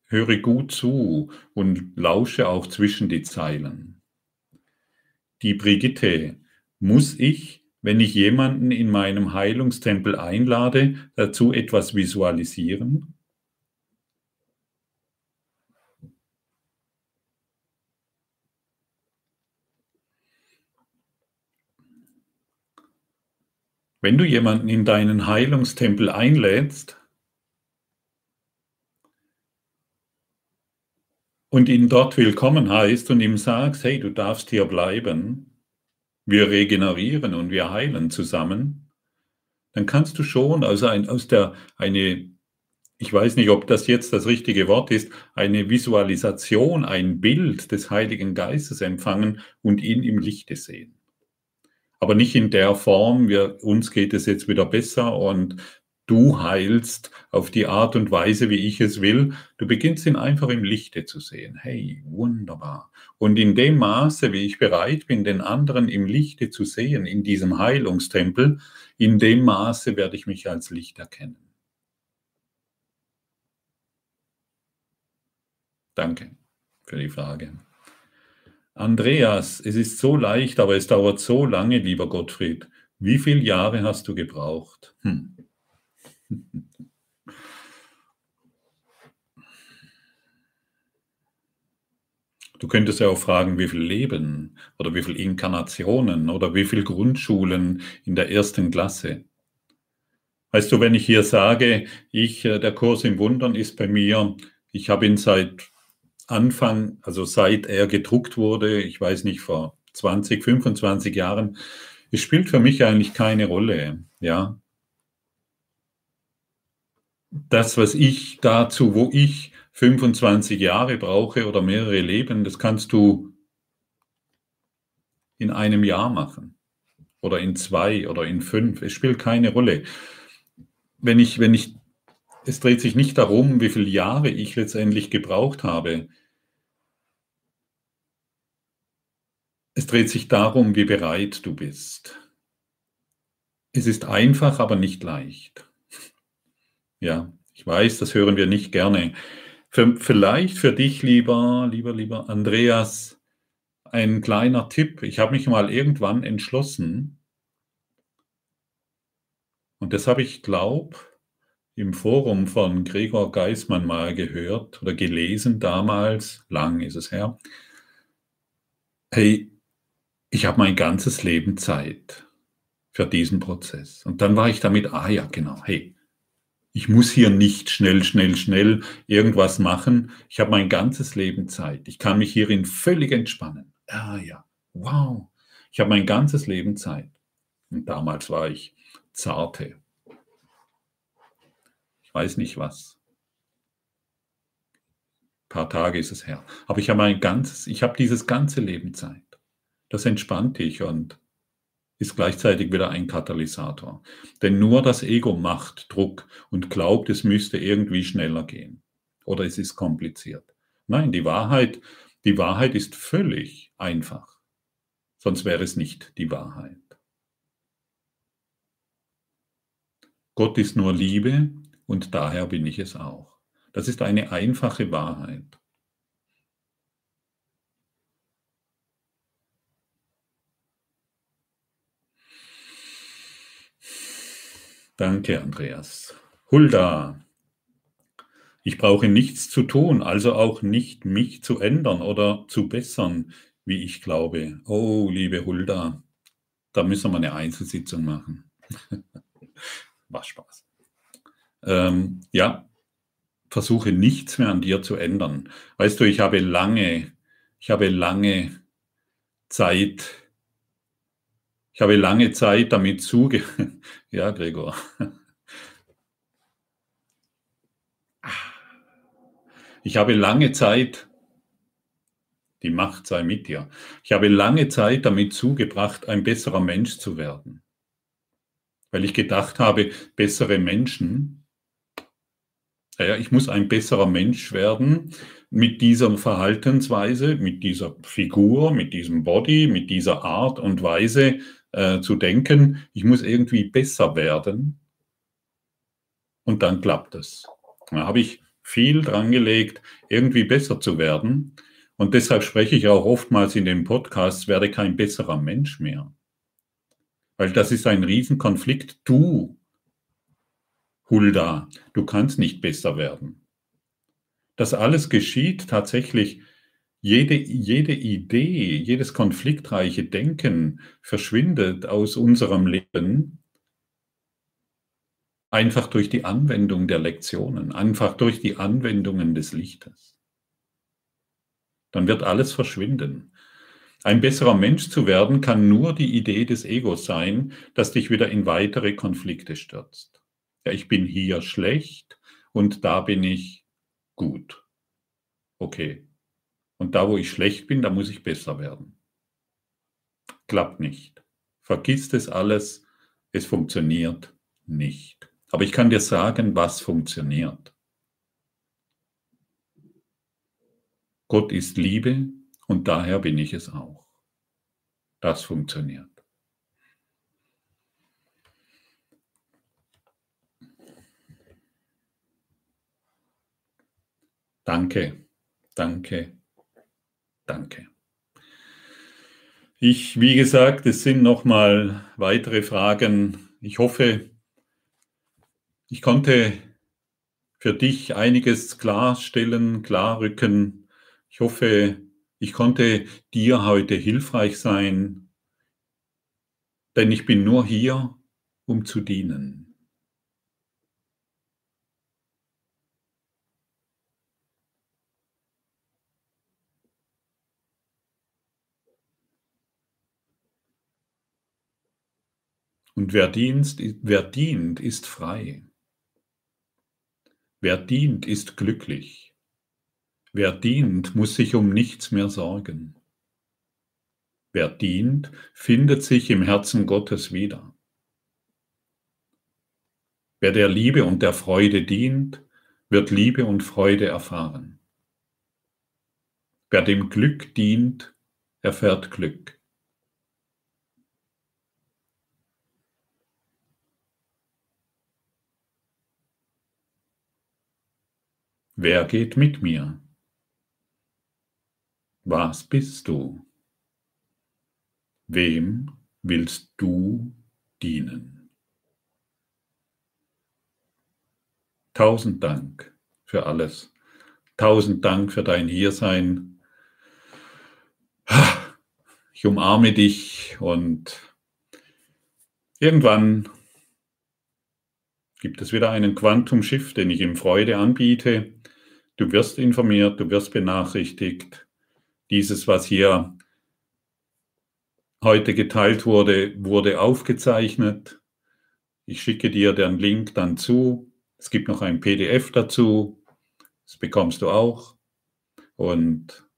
Höre gut zu und lausche auch zwischen die Zeilen. Die Brigitte, muss ich, wenn ich jemanden in meinem Heilungstempel einlade, dazu etwas visualisieren? Wenn du jemanden in deinen Heilungstempel einlädst und ihn dort willkommen heißt und ihm sagst, hey, du darfst hier bleiben, wir regenerieren und wir heilen zusammen, dann kannst du schon also ein, aus der eine ich weiß nicht, ob das jetzt das richtige Wort ist, eine Visualisation, ein Bild des Heiligen Geistes empfangen und ihn im Lichte sehen aber nicht in der Form, wir, uns geht es jetzt wieder besser und du heilst auf die Art und Weise, wie ich es will. Du beginnst ihn einfach im Lichte zu sehen. Hey, wunderbar. Und in dem Maße, wie ich bereit bin, den anderen im Lichte zu sehen, in diesem Heilungstempel, in dem Maße werde ich mich als Licht erkennen. Danke für die Frage. Andreas, es ist so leicht, aber es dauert so lange, lieber Gottfried. Wie viele Jahre hast du gebraucht? Hm. Du könntest ja auch fragen, wie viel Leben oder wie viele Inkarnationen oder wie viele Grundschulen in der ersten Klasse. Weißt du, wenn ich hier sage, ich, äh, der Kurs im Wundern ist bei mir, ich habe ihn seit Anfang, also seit er gedruckt wurde, ich weiß nicht, vor 20, 25 Jahren, es spielt für mich eigentlich keine Rolle, ja. Das, was ich dazu, wo ich 25 Jahre brauche oder mehrere Leben, das kannst du in einem Jahr machen oder in zwei oder in fünf. Es spielt keine Rolle. Wenn ich, wenn ich, es dreht sich nicht darum, wie viele Jahre ich letztendlich gebraucht habe. Es dreht sich darum, wie bereit du bist. Es ist einfach, aber nicht leicht. Ja, ich weiß, das hören wir nicht gerne. Für, vielleicht für dich, lieber, lieber, lieber Andreas, ein kleiner Tipp. Ich habe mich mal irgendwann entschlossen, und das habe ich, glaube im Forum von Gregor Geismann mal gehört oder gelesen damals, lang ist es her. Hey, ich habe mein ganzes Leben Zeit für diesen Prozess. Und dann war ich damit, ah ja, genau, hey, ich muss hier nicht schnell, schnell, schnell irgendwas machen. Ich habe mein ganzes Leben Zeit. Ich kann mich hierin völlig entspannen. Ah ja, wow. Ich habe mein ganzes Leben Zeit. Und damals war ich zarte. Ich weiß nicht was. Ein paar Tage ist es her. Aber ich habe mein ganzes, ich habe dieses ganze Leben Zeit. Das entspannt dich und ist gleichzeitig wieder ein Katalysator. Denn nur das Ego macht Druck und glaubt, es müsste irgendwie schneller gehen. Oder es ist kompliziert. Nein, die Wahrheit, die Wahrheit ist völlig einfach. Sonst wäre es nicht die Wahrheit. Gott ist nur Liebe und daher bin ich es auch. Das ist eine einfache Wahrheit. Danke, Andreas. Hulda. Ich brauche nichts zu tun, also auch nicht mich zu ändern oder zu bessern, wie ich glaube. Oh, liebe Hulda, da müssen wir eine Einzelsitzung machen. War Spaß. Ähm, ja, versuche nichts mehr an dir zu ändern. Weißt du, ich habe lange, ich habe lange Zeit ich habe lange Zeit damit zuge... ja, Gregor. Ich habe lange Zeit, die Macht sei mit dir, ich habe lange Zeit damit zugebracht, ein besserer Mensch zu werden. Weil ich gedacht habe, bessere Menschen, ja, ich muss ein besserer Mensch werden mit dieser Verhaltensweise, mit dieser Figur, mit diesem Body, mit dieser Art und Weise, äh, zu denken, ich muss irgendwie besser werden und dann klappt es. Da habe ich viel dran gelegt, irgendwie besser zu werden. Und deshalb spreche ich auch oftmals in den Podcasts, werde kein besserer Mensch mehr. Weil das ist ein Riesenkonflikt. Du, Hulda, du kannst nicht besser werden. Das alles geschieht tatsächlich jede, jede Idee, jedes konfliktreiche Denken verschwindet aus unserem Leben einfach durch die Anwendung der Lektionen, einfach durch die Anwendungen des Lichtes. Dann wird alles verschwinden. Ein besserer Mensch zu werden kann nur die Idee des Egos sein, das dich wieder in weitere Konflikte stürzt. Ja, ich bin hier schlecht und da bin ich gut. Okay, und da, wo ich schlecht bin, da muss ich besser werden. Klappt nicht. Vergiss das alles. Es funktioniert nicht. Aber ich kann dir sagen, was funktioniert. Gott ist Liebe und daher bin ich es auch. Das funktioniert. Danke, danke, Danke. Ich, wie gesagt, es sind noch mal weitere Fragen. Ich hoffe, ich konnte für dich einiges klarstellen, klarrücken. Ich hoffe, ich konnte dir heute hilfreich sein, denn ich bin nur hier, um zu dienen. Und wer, dienst, wer dient, ist frei. Wer dient, ist glücklich. Wer dient, muss sich um nichts mehr sorgen. Wer dient, findet sich im Herzen Gottes wieder. Wer der Liebe und der Freude dient, wird Liebe und Freude erfahren. Wer dem Glück dient, erfährt Glück. Wer geht mit mir? Was bist du? Wem willst du dienen? Tausend Dank für alles. Tausend Dank für dein Hiersein. Ich umarme dich und irgendwann gibt es wieder einen Quantum Shift, den ich in Freude anbiete. Du wirst informiert, du wirst benachrichtigt. Dieses, was hier heute geteilt wurde, wurde aufgezeichnet. Ich schicke dir den Link dann zu. Es gibt noch ein PDF dazu. Das bekommst du auch. Und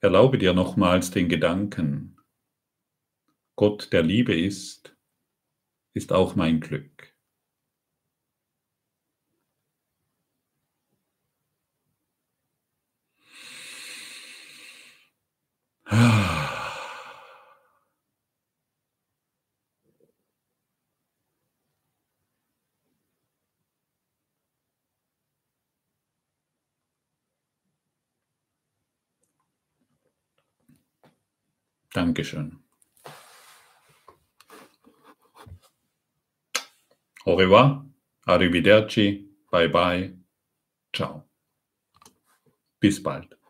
erlaube dir nochmals den Gedanken, Gott der Liebe ist, ist auch mein Glück. Dankeschön. Au revoir, arrivederci, bye bye, ciao. Bis bald.